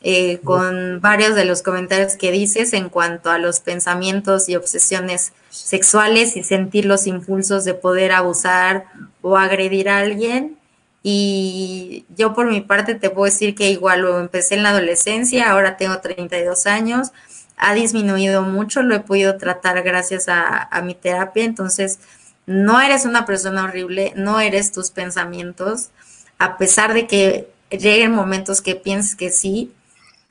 Speaker 3: eh, con varios de los comentarios que dices en cuanto a los pensamientos y obsesiones sexuales y sentir los impulsos de poder abusar o agredir a alguien. Y yo por mi parte te puedo decir que igual lo empecé en la adolescencia, ahora tengo 32 años, ha disminuido mucho, lo he podido tratar gracias a, a mi terapia, entonces no eres una persona horrible, no eres tus pensamientos, a pesar de que lleguen momentos que pienses que sí,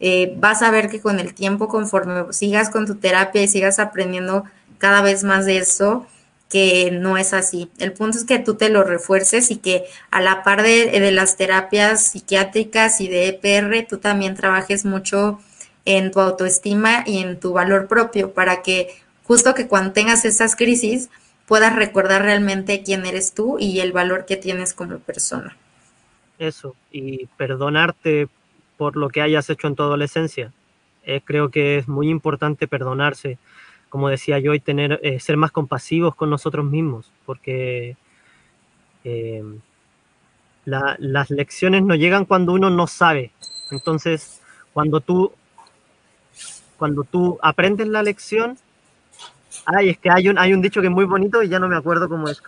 Speaker 3: eh, vas a ver que con el tiempo, conforme sigas con tu terapia y sigas aprendiendo cada vez más de eso, que no es así. El punto es que tú te lo refuerces y que a la par de, de las terapias psiquiátricas y de EPR, tú también trabajes mucho en tu autoestima y en tu valor propio para que justo que cuando tengas esas crisis puedas recordar realmente quién eres tú y el valor que tienes como persona.
Speaker 2: Eso, y perdonarte por lo que hayas hecho en tu adolescencia. Eh, creo que es muy importante perdonarse, como decía yo, y tener, eh, ser más compasivos con nosotros mismos, porque eh, las lecciones no llegan cuando uno no sabe. Entonces, cuando tú, cuando tú aprendes la lección, ay, es que hay un, hay un dicho que es muy bonito y ya no me acuerdo cómo es.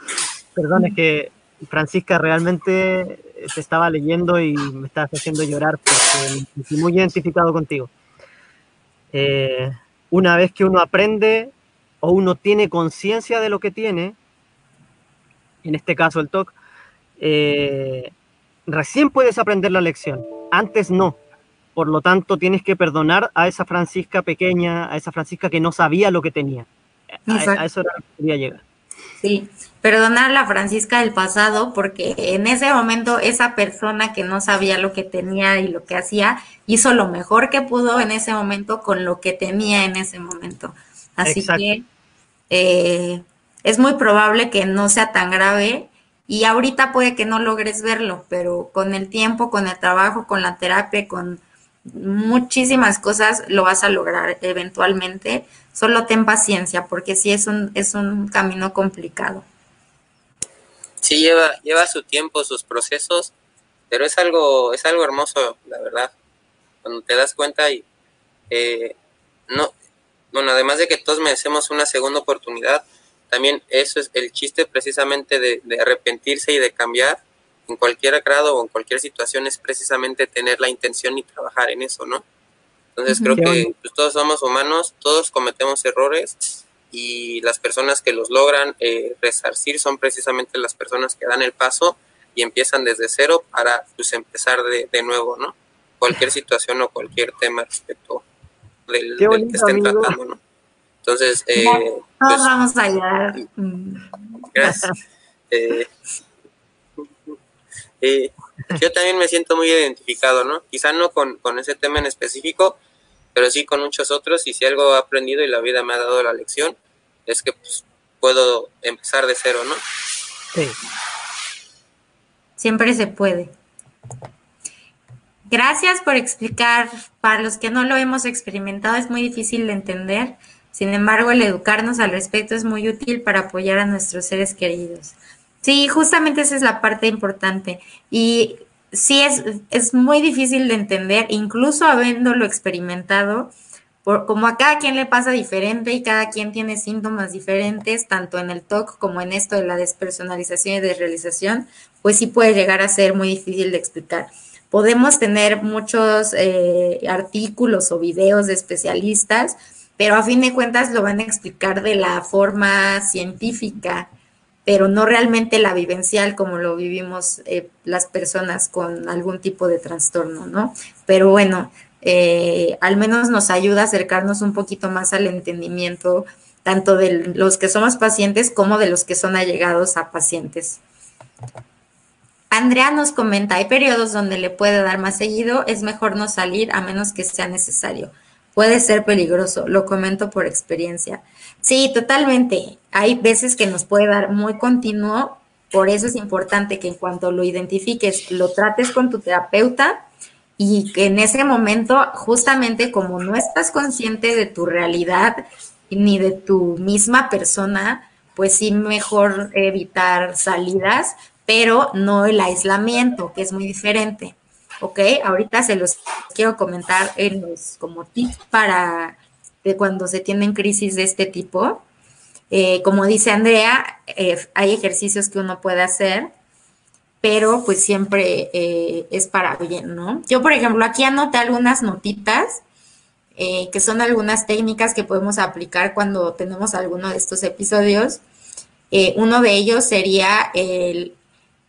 Speaker 2: Perdón, es que Francisca, realmente te estaba leyendo y me estás haciendo llorar porque estoy muy identificado contigo. Eh, una vez que uno aprende o uno tiene conciencia de lo que tiene, en este caso el TOC, eh, recién puedes aprender la lección, antes no. Por lo tanto, tienes que perdonar a esa Francisca pequeña, a esa Francisca que no sabía lo que tenía. A, eso era lo que quería llegar.
Speaker 3: Sí, perdonar a la Francisca del pasado porque en ese momento esa persona que no sabía lo que tenía y lo que hacía hizo lo mejor que pudo en ese momento con lo que tenía en ese momento. Así que eh, es muy probable que no sea tan grave y ahorita puede que no logres verlo, pero con el tiempo, con el trabajo, con la terapia, con muchísimas cosas lo vas a lograr eventualmente. Solo ten paciencia porque sí es un, es un camino complicado.
Speaker 6: Sí, lleva, lleva su tiempo, sus procesos, pero es algo, es algo hermoso, la verdad. Cuando te das cuenta y eh, no, bueno, además de que todos merecemos una segunda oportunidad, también eso es el chiste precisamente de, de arrepentirse y de cambiar en cualquier grado o en cualquier situación es precisamente tener la intención y trabajar en eso, ¿no? Entonces creo que pues, todos somos humanos, todos cometemos errores y las personas que los logran eh, resarcir son precisamente las personas que dan el paso y empiezan desde cero para pues empezar de, de nuevo, ¿no? Cualquier situación o cualquier tema respecto del, que estén tratando, ¿no? Entonces, eh,
Speaker 3: todos pues, vamos a llegar.
Speaker 6: Gracias. Eh, yo también me siento muy identificado, ¿no? Quizá no con, ese tema en específico, pero sí con muchos otros y si algo he aprendido y la vida me ha dado la lección, es que pues, puedo empezar de cero, ¿no? Sí.
Speaker 3: Siempre se puede. Gracias por explicar. Para los que no lo hemos experimentado es muy difícil de entender. Sin embargo, el educarnos al respecto es muy útil para apoyar a nuestros seres queridos. Sí, justamente esa es la parte importante. Y sí es, es muy difícil de entender, incluso habiéndolo experimentado, por, como a cada quien le pasa diferente y cada quien tiene síntomas diferentes, tanto en el TOC como en esto de la despersonalización y desrealización, pues sí puede llegar a ser muy difícil de explicar. Podemos tener muchos eh, artículos o videos de especialistas, pero a fin de cuentas lo van a explicar de la forma científica pero no realmente la vivencial como lo vivimos eh, las personas con algún tipo de trastorno, ¿no? Pero bueno, eh, al menos nos ayuda a acercarnos un poquito más al entendimiento tanto de los que somos pacientes como de los que son allegados a pacientes. Andrea nos comenta, hay periodos donde le puede dar más seguido, es mejor no salir a menos que sea necesario. Puede ser peligroso, lo comento por experiencia. Sí, totalmente. Hay veces que nos puede dar muy continuo, por eso es importante que en cuanto lo identifiques, lo trates con tu terapeuta y que en ese momento, justamente como no estás consciente de tu realidad ni de tu misma persona, pues sí mejor evitar salidas, pero no el aislamiento, que es muy diferente. ¿Ok? Ahorita se los quiero comentar en los como tips para cuando se tienen crisis de este tipo. Eh, como dice Andrea, eh, hay ejercicios que uno puede hacer, pero pues siempre eh, es para bien, ¿no? Yo, por ejemplo, aquí anoté algunas notitas, que son algunas técnicas que podemos aplicar cuando tenemos alguno de estos episodios. Uno de ellos sería el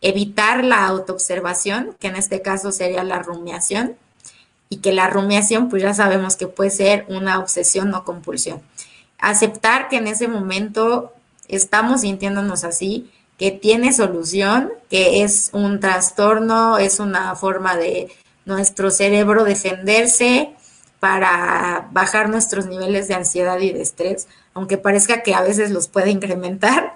Speaker 3: evitar la autoobservación, que en este caso sería la rumiación, y que la rumiación, pues ya sabemos que puede ser una obsesión o compulsión. Aceptar que en ese momento estamos sintiéndonos así, que tiene solución, que es un trastorno, es una forma de nuestro cerebro defenderse para bajar nuestros niveles de ansiedad y de estrés, aunque parezca que a veces los puede incrementar.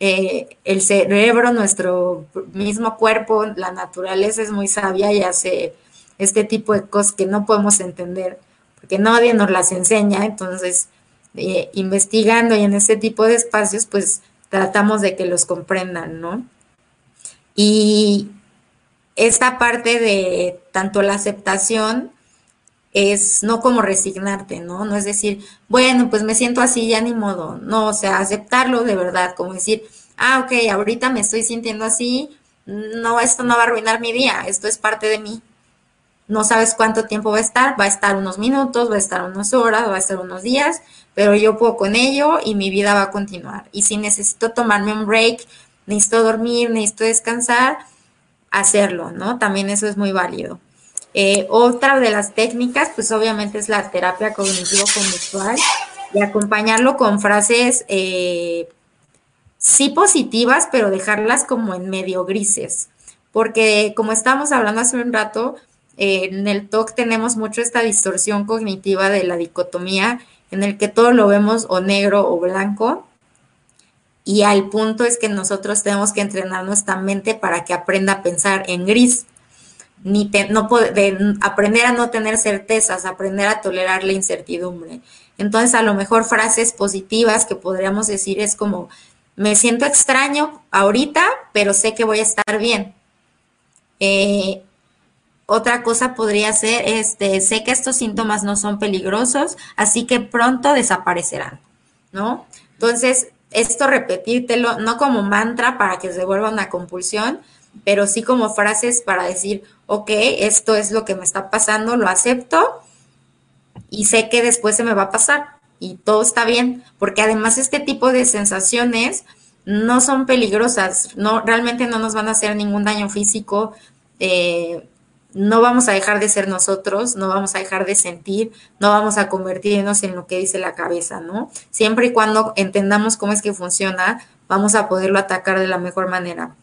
Speaker 3: Eh, el cerebro, nuestro mismo cuerpo, la naturaleza es muy sabia y hace este tipo de cosas que no podemos entender, porque nadie nos las enseña, entonces eh, investigando y en este tipo de espacios, pues tratamos de que los comprendan, ¿no? Y esta parte de tanto la aceptación es no como resignarte, ¿no? No es decir, bueno, pues me siento así, ya ni modo. No, o sea, aceptarlo de verdad, como decir, ah, ok, ahorita me estoy sintiendo así, no, esto no va a arruinar mi día, esto es parte de mí. No sabes cuánto tiempo va a estar, va a estar unos minutos, va a estar unas horas, va a estar unos días, pero yo puedo con ello y mi vida va a continuar. Y si necesito tomarme un break, necesito dormir, necesito descansar, hacerlo, ¿no? También eso es muy válido. Eh, otra de las técnicas, pues obviamente es la terapia cognitivo-conductual y acompañarlo con frases eh, sí positivas, pero dejarlas como en medio grises. Porque como estábamos hablando hace un rato, en el TOC tenemos mucho esta distorsión cognitiva de la dicotomía en el que todo lo vemos o negro o blanco. Y al punto es que nosotros tenemos que entrenar nuestra mente para que aprenda a pensar en gris. No aprender a no tener certezas, aprender a tolerar la incertidumbre. Entonces, a lo mejor frases positivas que podríamos decir es como, me siento extraño ahorita, pero sé que voy a estar bien. Eh, otra cosa podría ser, este, sé que estos síntomas no son peligrosos, así que pronto desaparecerán, ¿no? Entonces, esto repetírtelo, no como mantra para que se vuelva una compulsión, pero sí como frases para decir, ok, esto es lo que me está pasando, lo acepto y sé que después se me va a pasar y todo está bien, porque además este tipo de sensaciones no son peligrosas, no, realmente no nos van a hacer ningún daño físico, eh, no vamos a dejar de ser nosotros, no vamos a dejar de sentir, no vamos a convertirnos en lo que dice la cabeza, ¿no? Siempre y cuando entendamos cómo es que funciona, vamos a poderlo atacar de la mejor manera.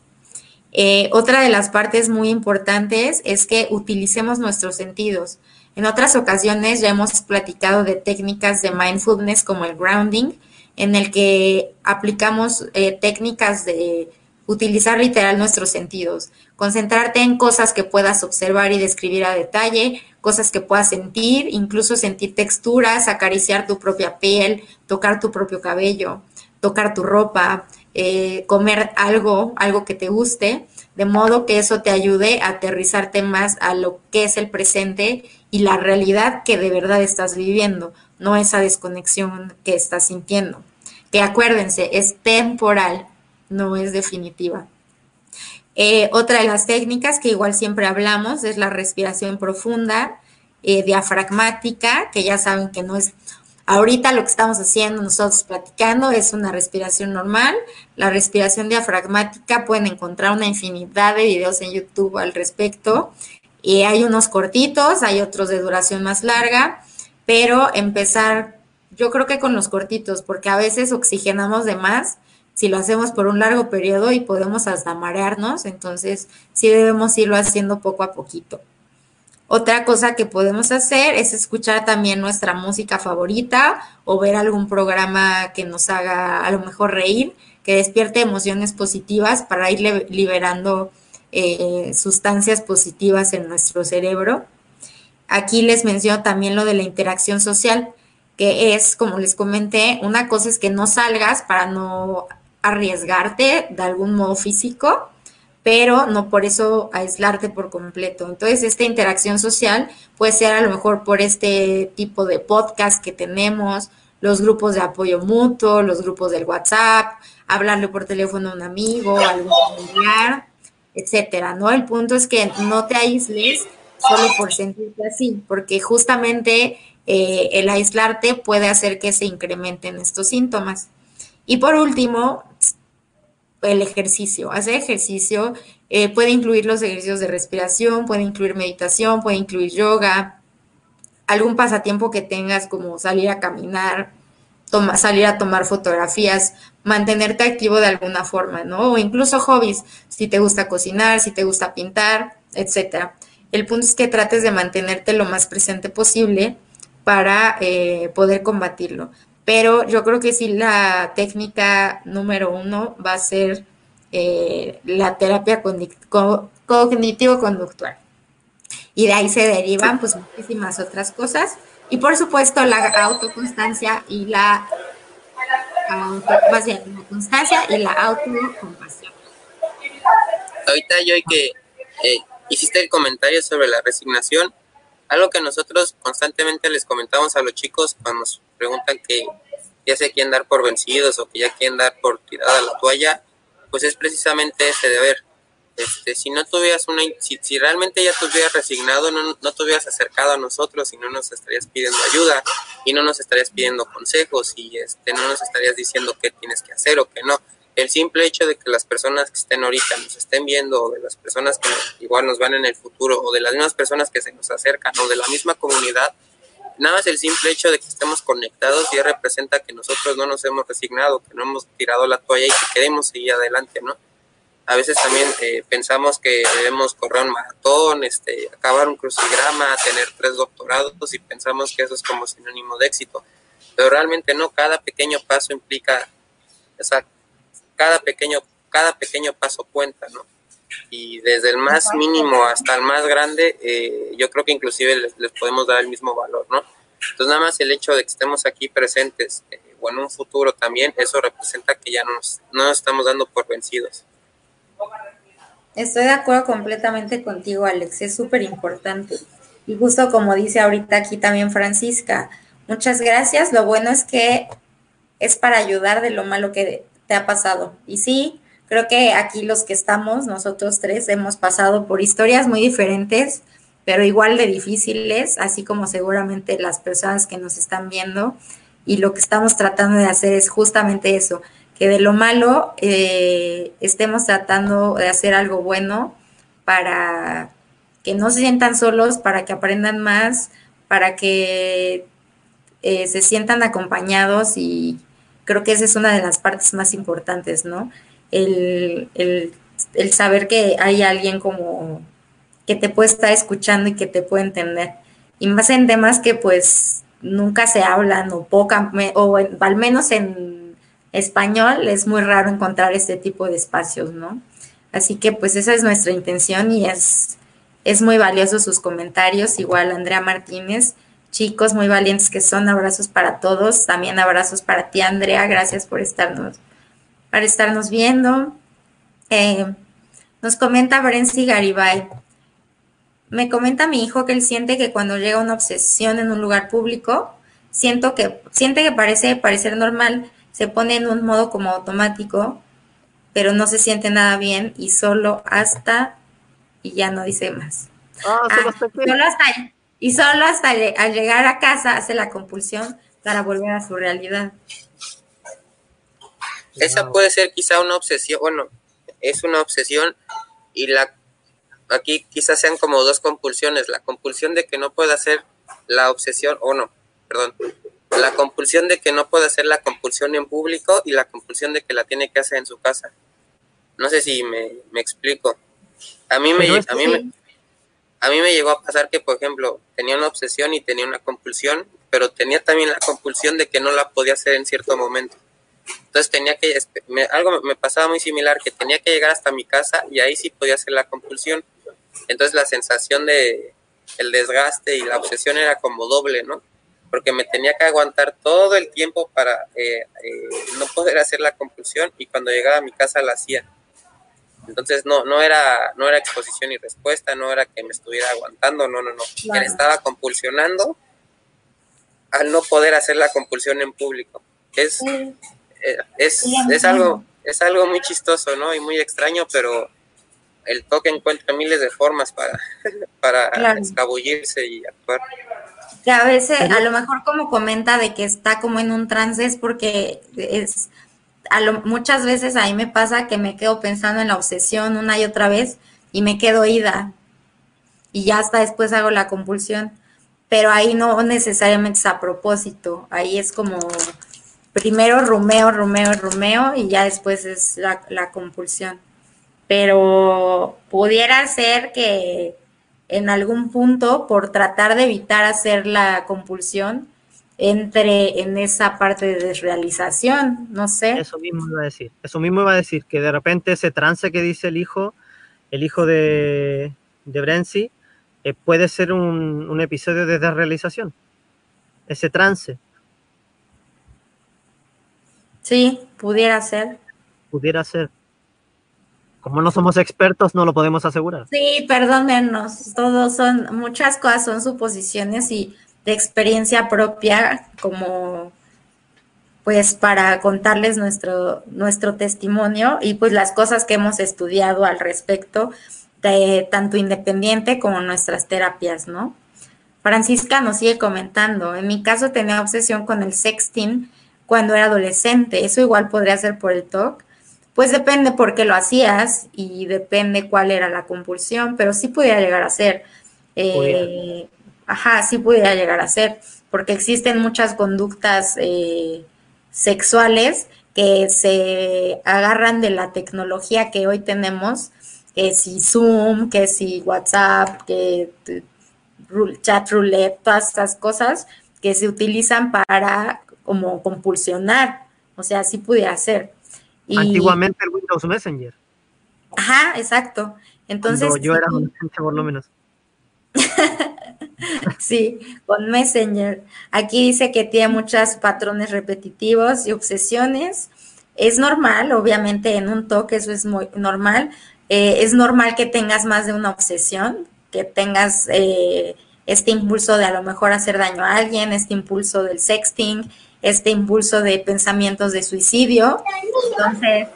Speaker 3: Eh, otra de las partes muy importantes es que utilicemos nuestros sentidos. En otras ocasiones ya hemos platicado de técnicas de mindfulness como el grounding, en el que aplicamos eh, técnicas de utilizar literal nuestros sentidos, concentrarte en cosas que puedas observar y describir a detalle, cosas que puedas sentir, incluso sentir texturas, acariciar tu propia piel, tocar tu propio cabello, tocar tu ropa, eh, comer algo, algo que te guste, de modo que eso te ayude a aterrizarte más a lo que es el presente y la realidad que de verdad estás viviendo, no esa desconexión que estás sintiendo. Que acuérdense, es temporal, no es definitiva. Eh, otra de las técnicas que igual siempre hablamos es la respiración profunda, eh, diafragmática, que ya saben que no es, ahorita lo que estamos haciendo nosotros platicando es una respiración normal. La respiración diafragmática pueden encontrar una infinidad de videos en YouTube al respecto. Y hay unos cortitos, hay otros de duración más larga, pero empezar, yo creo que con los cortitos, porque a veces oxigenamos de más si lo hacemos por un largo periodo y podemos hasta marearnos, entonces sí debemos irlo haciendo poco a poquito. Otra cosa que podemos hacer es escuchar también nuestra música favorita o ver algún programa que nos haga a lo mejor reír, que despierte emociones positivas para ir liberando eh, sustancias positivas en nuestro cerebro. Aquí les menciono también lo de la interacción social, que es, como les comenté, una cosa es que no salgas para no arriesgarte de algún modo físico, pero no por eso aislarte por completo. Entonces, esta interacción social puede ser a lo mejor por este tipo de podcast que tenemos, los grupos de apoyo mutuo, los grupos del WhatsApp, hablarle por teléfono a un amigo, a algún familiar. etcétera, ¿no? El punto es que no te aísles solo por sentirte así, porque justamente eh, el aislarte puede hacer que se incrementen estos síntomas. Y por último, el ejercicio. Hacer ejercicio eh, puede incluir los ejercicios de respiración, puede incluir meditación, puede incluir yoga, algún pasatiempo que tengas como salir a caminar, salir a tomar fotografías, mantenerte activo de alguna forma, ¿no? O incluso hobbies, si te gusta cocinar, si te gusta pintar, etcétera. El punto es que trates de mantenerte lo más presente posible para eh, poder combatirlo. Pero yo creo que sí la técnica número uno va a ser eh, la terapia cognitivo-conductual. Y de ahí se derivan pues muchísimas otras cosas. Y por supuesto la autoconstancia y la más bien, la constancia y la autocompasión.
Speaker 6: Ahorita yo que eh, hiciste el comentario sobre la resignación, algo que nosotros constantemente les comentamos a los chicos cuando nos preguntan que ya se quieren dar por vencidos o que ya quieren dar por tirada la toalla, pues es precisamente ese deber. Este, si no tuvieras una, si, si realmente ya te hubieras resignado, no, no te hubieras acercado a nosotros y no nos estarías pidiendo ayuda y no nos estarías pidiendo consejos y este, no nos estarías diciendo qué tienes que hacer o qué no el simple hecho de que las personas que estén ahorita nos estén viendo, o de las personas que igual nos van en el futuro, o de las mismas personas que se nos acercan, o de la misma comunidad, nada más el simple hecho de que estemos conectados ya representa que nosotros no nos hemos resignado, que no hemos tirado la toalla y que queremos seguir adelante, ¿no? A veces también eh, pensamos que debemos correr un maratón, este, acabar un crucigrama, tener tres doctorados y pensamos que eso es como sinónimo de éxito. Pero realmente no, cada pequeño paso implica, esa cada pequeño, cada pequeño paso cuenta, ¿no? Y desde el más mínimo hasta el más grande, eh, yo creo que inclusive les, podemos dar el mismo valor, ¿no? Entonces nada más el hecho de que estemos aquí presentes eh, o en un futuro también, eso representa que ya nos, no nos estamos dando por vencidos.
Speaker 3: Estoy de acuerdo completamente contigo, Alex, es súper importante. Y justo como dice ahorita aquí también Francisca, muchas gracias. Lo bueno es que es para ayudar de lo malo que te ha pasado. Y sí, creo que aquí los que estamos, nosotros tres, hemos pasado por historias muy diferentes, pero igual de difíciles, así como seguramente las personas que nos están viendo. Y lo que estamos tratando de hacer es justamente eso, que de lo malo eh, estemos tratando de hacer algo bueno para que no se sientan solos, para que aprendan más, para que eh, se sientan acompañados y, creo que esa es una de las partes más importantes, ¿no? El, saber que hay alguien como que te puede estar escuchando y que te puede entender. Y más en temas que pues nunca se hablan o poca, o al menos en español es muy raro encontrar este tipo de espacios, ¿no? Así que pues esa es nuestra intención y es, es muy valioso sus comentarios. Igual Andrea Martínez, chicos muy valientes que son. Abrazos para todos. También abrazos para ti, Andrea. Gracias por estarnos, para estarnos viendo. Eh, nos comenta Brency Garibay. Me comenta mi hijo que él siente que cuando llega una obsesión en un lugar público, siento que, siente que parece parecer normal, se pone en un modo como automático, pero no se siente nada bien y solo hasta y ya no dice más.
Speaker 2: Ah, hasta,
Speaker 3: ah, solo hasta. Y solo hasta al llegar a casa hace la compulsión para volver a su realidad.
Speaker 6: Esa puede ser quizá una obsesión, bueno, es una obsesión y la aquí quizás sean como dos compulsiones, la compulsión de que no pueda hacer la obsesión, o no, perdón, la compulsión de que no pueda hacer la compulsión en público y la compulsión de que la tiene que hacer en su casa. No sé si me, me explico. A mí me, a mí me, a mí me llegó a pasar que, por ejemplo, tenía una obsesión y tenía una compulsión, pero tenía también la compulsión de que no la podía hacer en cierto momento. Entonces tenía que, algo me pasaba muy similar, que tenía que llegar hasta mi casa y ahí sí podía hacer la compulsión. Entonces la sensación de el desgaste y la obsesión era como doble, ¿no? Porque me tenía que aguantar todo el tiempo para eh, eh, no poder hacer la compulsión y cuando llegaba a mi casa la hacía. Entonces no, no era, no era exposición y respuesta, no era que me estuviera aguantando, no, no, no. estaba compulsionando al no poder hacer la compulsión en público. Es, es, es, algo, es algo muy chistoso, ¿no? Y muy extraño, pero el toque encuentra miles de formas para, para escabullirse y actuar.
Speaker 3: Que a veces, a lo mejor como comenta de que está como en un trance es porque es, a lo, muchas veces ahí me pasa que me quedo pensando en la obsesión una y otra vez y me quedo ida. Y ya hasta después hago la compulsión, pero ahí no necesariamente es a propósito, ahí es como primero rumeo, rumeo, rumeo y ya después es la, compulsión. Pero pudiera ser que en algún punto, por tratar de evitar hacer la compulsión, entre en esa parte de desrealización, no sé.
Speaker 2: Eso mismo iba a decir, eso mismo iba a decir, que de repente ese trance que dice el hijo, el hijo de, de eh, puede ser un, episodio de desrealización, ese trance.
Speaker 3: Sí, pudiera ser.
Speaker 2: Pudiera ser. Como no somos expertos, no lo podemos asegurar.
Speaker 3: Sí, perdónenos, todos son, muchas cosas son suposiciones y de experiencia propia, como pues para contarles nuestro, nuestro testimonio y pues las cosas que hemos estudiado al respecto, de, tanto independiente como nuestras terapias, ¿no? Francisca nos sigue comentando, en mi caso tenía obsesión con el sexting cuando era adolescente, eso igual podría ser por el TOC, pues depende por qué lo hacías y depende cuál era la compulsión, pero sí podía llegar a ser. Eh, ajá, sí pudiera llegar a ser, porque existen muchas conductas eh, sexuales que se agarran de la tecnología que hoy tenemos, que si Zoom, que si WhatsApp, que chat roulette, todas estas cosas que se utilizan para como compulsionar, o sea, sí pudiera ser.
Speaker 2: Antiguamente el Windows Messenger.
Speaker 3: Ajá, exacto. Entonces.
Speaker 2: yo era por lo menos.
Speaker 3: sí, con Messenger. Aquí dice que tiene muchos patrones repetitivos y obsesiones. Es normal, obviamente en un toque eso es muy normal. Eh, es normal que tengas más de una obsesión, que tengas eh, este impulso de a lo mejor hacer daño a alguien, este impulso del sexting, este impulso de pensamientos de suicidio. Entonces,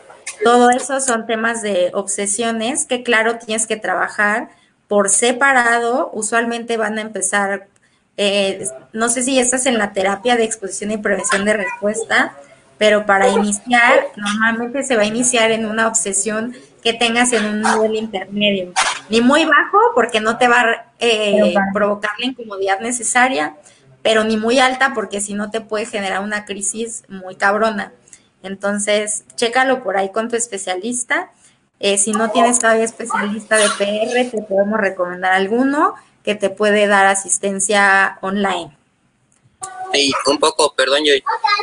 Speaker 3: todo eso son temas de obsesiones que claro tienes que trabajar por separado, usualmente van a empezar, eh, no sé si estás en la terapia de exposición y prevención de respuesta, pero para iniciar, normalmente se va a iniciar en una obsesión que tengas en un nivel intermedio, ni muy bajo porque no te va a eh, provocar la incomodidad necesaria, pero ni muy alta porque si no te puede generar una crisis muy cabrona. Entonces, chécalo por ahí con tu especialista eh, si no tienes todavía especialista de PR, te podemos recomendar alguno que te puede dar asistencia online.
Speaker 6: Y un poco, perdón, yo,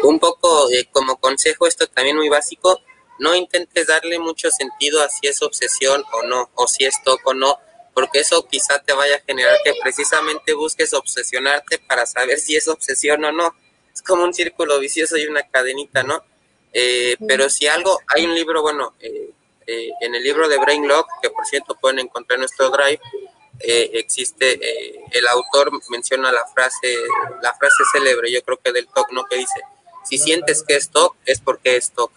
Speaker 6: un poco eh, como consejo, esto también muy básico, no intentes darle mucho sentido a si es obsesión o no, o si es toco o no, porque eso quizá te vaya a generar que precisamente busques obsesionarte para saber si es obsesión o no. Es como un círculo vicioso y una cadenita, ¿no? Eh, pero si algo, hay un libro, bueno, eh, eh, en el libro de Brain Lock, que por cierto pueden encontrar en nuestro drive, eh, existe, eh, el autor menciona la frase, la frase célebre, yo creo que del TOC, ¿no? Que dice, si sientes que es TOC, es porque es TOC.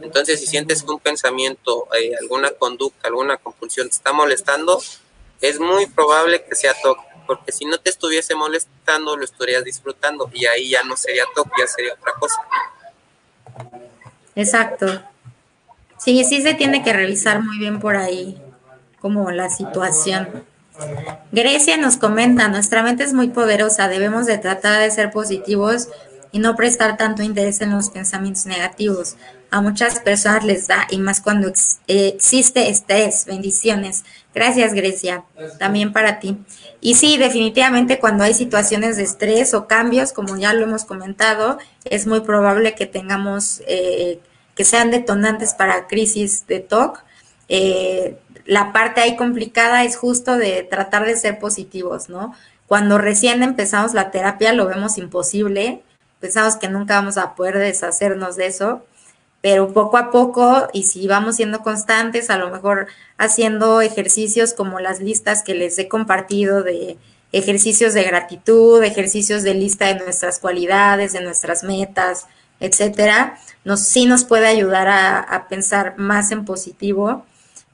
Speaker 6: Entonces, si sientes que un pensamiento, alguna conducta, alguna compulsión te está molestando, es muy probable que sea TOC, porque si no te estuviese molestando, lo estarías disfrutando y ahí ya no sería TOC, ya sería otra cosa.
Speaker 3: Exacto. Sí, sí se tiene que revisar muy bien por ahí como la situación. Grecia nos comenta, nuestra mente es muy poderosa, debemos de tratar de ser positivos y no prestar tanto interés en los pensamientos negativos. A muchas personas les da y más cuando existe estrés. Bendiciones. Gracias, Grecia. También para ti. Y sí, definitivamente cuando hay situaciones de estrés o cambios, como ya lo hemos comentado, es muy probable que tengamos eh, que sean detonantes para crisis de TOC. Eh, la parte ahí complicada es justo de tratar de ser positivos, ¿no? Cuando recién empezamos la terapia lo vemos imposible, pensamos que nunca vamos a poder deshacernos de eso, pero poco a poco y si vamos siendo constantes, a lo mejor haciendo ejercicios como las listas que les he compartido de ejercicios de gratitud, ejercicios de lista de nuestras cualidades, de nuestras metas, etcétera, nos, sí nos puede ayudar a, pensar más en positivo,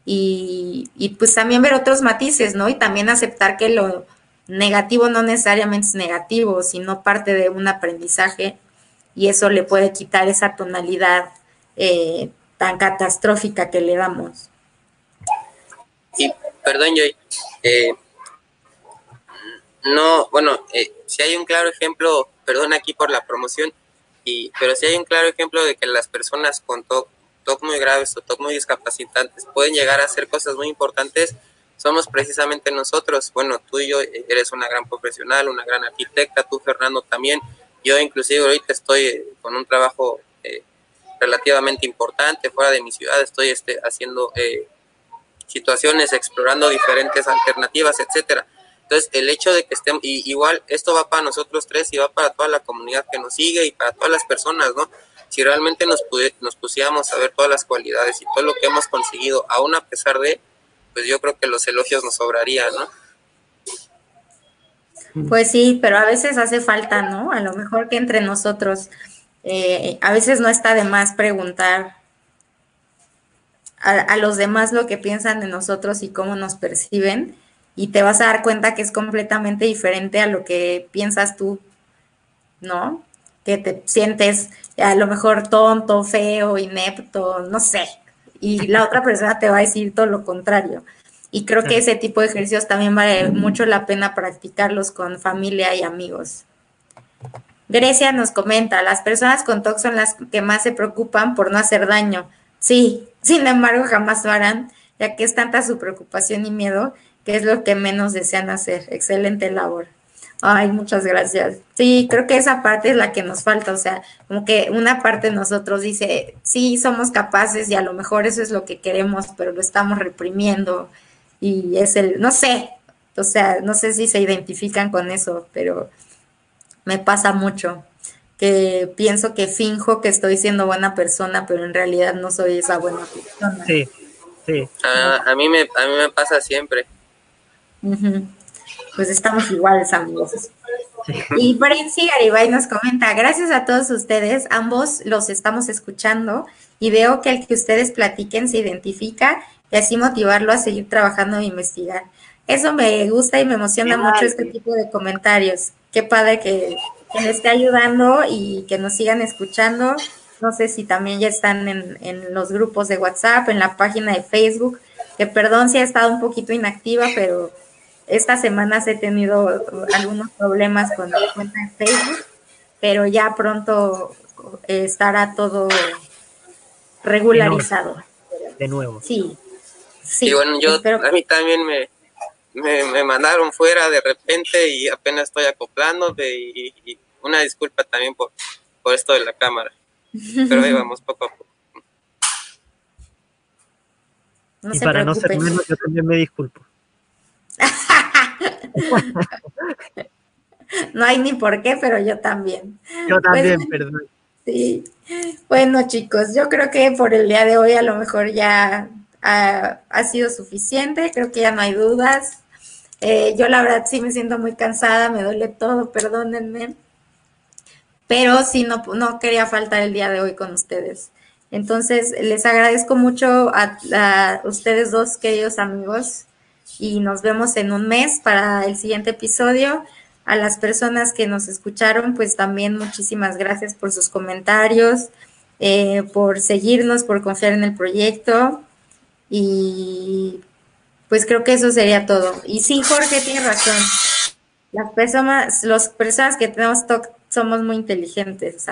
Speaker 3: y, y pues también ver otros matices, ¿no? Y también aceptar que lo negativo no necesariamente es negativo, sino parte de un aprendizaje y eso le puede quitar esa tonalidad eh, tan catastrófica que le damos.
Speaker 6: Y perdón, Joy, eh, no, bueno, eh, si hay un claro ejemplo, perdón aquí por la promoción, y, pero si hay un claro ejemplo de que las personas con TOC, TOC muy graves o TOC muy discapacitantes pueden llegar a hacer cosas muy importantes, somos precisamente nosotros. Bueno, tú y yo eres una gran profesional, una gran arquitecta, tú Fernando también. Yo inclusive ahorita estoy eh, con un trabajo eh, relativamente importante fuera de mi ciudad, estoy este, haciendo eh, situaciones, explorando diferentes alternativas, etcétera. Entonces, el hecho de que estemos, y igual esto va para nosotros tres y va para toda la comunidad que nos sigue y para todas las personas, ¿no? Si realmente nos, nos pusiéramos a ver todas las cualidades y todo lo que hemos conseguido, aún a pesar de, pues yo creo que los elogios nos sobrarían, ¿no?
Speaker 3: Pues sí, pero a veces hace falta, ¿no? A lo mejor que entre nosotros, eh, a veces no está de más preguntar a, a, los demás lo que piensan de nosotros y cómo nos perciben, y te vas a dar cuenta que es completamente diferente a lo que piensas tú, ¿no? Que te sientes a lo mejor tonto, feo, inepto, no sé, y la otra persona te va a decir todo lo contrario. Y creo que ese tipo de ejercicios también vale mucho la pena practicarlos con familia y amigos. Grecia nos comenta, las personas con TOC son las que más se preocupan por no hacer daño. Sí, sin embargo jamás lo harán, ya que es tanta su preocupación y miedo que es lo que menos desean hacer. Excelente labor. Ay, muchas gracias. Sí, creo que esa parte es la que nos falta, o sea, como que una parte de nosotros dice, sí, somos capaces y a lo mejor eso es lo que queremos, pero lo estamos reprimiendo y es el, no sé, o sea, no sé si se identifican con eso, pero me pasa mucho que pienso que finjo que estoy siendo buena persona, pero en realidad no soy esa buena persona.
Speaker 2: Sí, sí.
Speaker 6: a, mí, me, a mí me pasa siempre.
Speaker 3: Pues estamos iguales, amigos. Y Brency Garibay nos comenta, gracias a todos ustedes, ambos los estamos escuchando y veo que el que ustedes platiquen se identifica y así motivarlo a seguir trabajando e investigar. Eso me gusta y me emociona mucho este tipo de comentarios. Qué padre que, que me esté ayudando y que nos sigan escuchando. No sé si también ya están en, en los grupos de WhatsApp, en la página de Facebook, que perdón si ha estado un poquito inactiva, pero estas semanas he tenido algunos problemas con la cuenta de Facebook, pero ya pronto eh, estará todo regularizado.
Speaker 2: De nuevo.
Speaker 3: Sí. sí
Speaker 6: y bueno, yo a mí también me, me, mandaron fuera de repente y apenas estoy acoplándome y, y una disculpa también por, por esto de la cámara. Pero ahí vamos poco a poco.
Speaker 2: No y para no ser menos, yo también me disculpo.
Speaker 3: no hay ni por qué, pero yo también.
Speaker 2: Yo también, pues, perdón.
Speaker 3: Sí. Bueno, chicos, yo creo que por el día de hoy a lo mejor ya ha, ha sido suficiente, creo que ya no hay dudas. Eh, yo la verdad sí me siento muy cansada, me duele todo, perdónenme. Pero sí, no, no quería faltar el día de hoy con ustedes. Entonces, les agradezco mucho a, ustedes dos, queridos amigos, y nos vemos en un mes para el siguiente episodio. A las personas que nos escucharon, pues también muchísimas gracias por sus comentarios, eh, por seguirnos, por confiar en el proyecto y pues creo que eso sería todo. Y sí, Jorge tiene razón. Las personas, las personas que tenemos TOC somos muy inteligentes,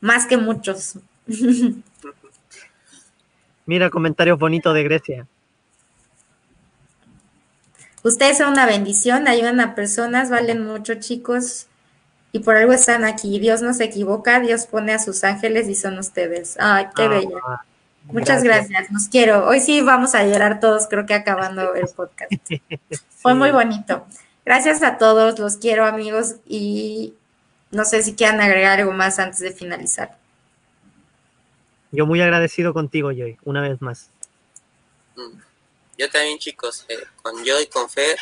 Speaker 3: más que muchos.
Speaker 2: Mira comentarios bonitos de Grecia.
Speaker 3: Ustedes son una bendición, ayudan a personas, valen mucho, chicos, y por algo están aquí. Dios no se equivoca, Dios pone a sus ángeles y son ustedes. Ay, qué ah, bella. Muchas gracias. gracias, nos quiero. Hoy sí vamos a llorar todos, creo que acabando el podcast. sí. Fue muy bonito. Gracias a todos, los quiero amigos y no sé si quieran agregar algo más antes de finalizar.
Speaker 2: Yo muy agradecido contigo, Joy, una vez más.
Speaker 6: Mm. Yo también, chicos, eh, con yo y con Fer.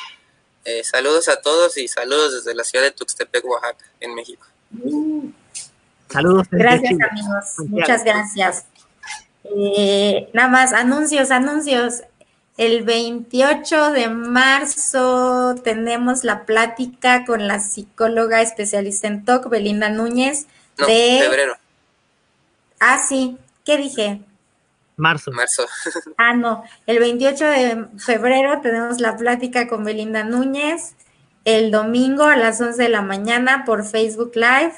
Speaker 6: Eh, saludos a todos y saludos desde la ciudad de Tuxtepec, Oaxaca, en México.
Speaker 2: Saludos.
Speaker 3: Gracias, amigos. Muchas gracias. Eh, nada más, anuncios, anuncios. El 28 de marzo tenemos la plática con la psicóloga especialista en TOC, Belinda Núñez.
Speaker 6: No,
Speaker 3: de
Speaker 6: febrero.
Speaker 3: Ah, sí. ¿Qué dije?
Speaker 2: Marzo.
Speaker 6: Marzo.
Speaker 3: Ah, no. El 28 de febrero tenemos la plática con Belinda Núñez. El domingo a las 11 de la mañana por Facebook Live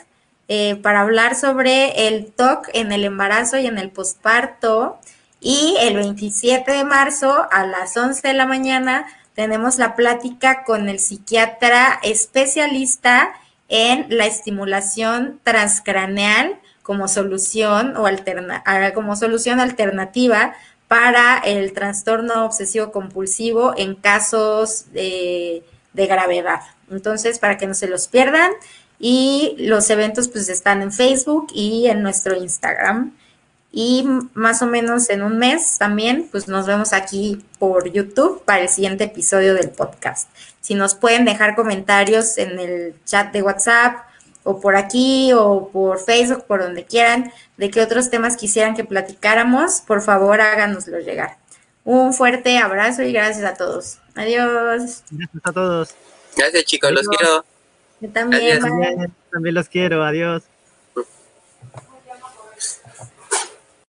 Speaker 3: eh, para hablar sobre el TOC en el embarazo y en el posparto. Y el 27 de marzo a las 11 de la mañana tenemos la plática con el psiquiatra especialista en la estimulación transcraneal como solución o alterna como solución alternativa para el trastorno obsesivo compulsivo en casos de, de, gravedad. Entonces, para que no se los pierdan. Y los eventos pues están en Facebook y en nuestro Instagram. Y más o menos en un mes también, pues nos vemos aquí por YouTube para el siguiente episodio del podcast. Si nos pueden dejar comentarios en el chat de WhatsApp o por aquí o por Facebook, por donde quieran, de qué otros temas quisieran que platicáramos, por favor háganoslo llegar. Un fuerte abrazo y gracias a todos. Adiós.
Speaker 2: Gracias a todos.
Speaker 6: Gracias chicos, los quiero.
Speaker 3: Yo también.
Speaker 2: También los quiero. Adiós.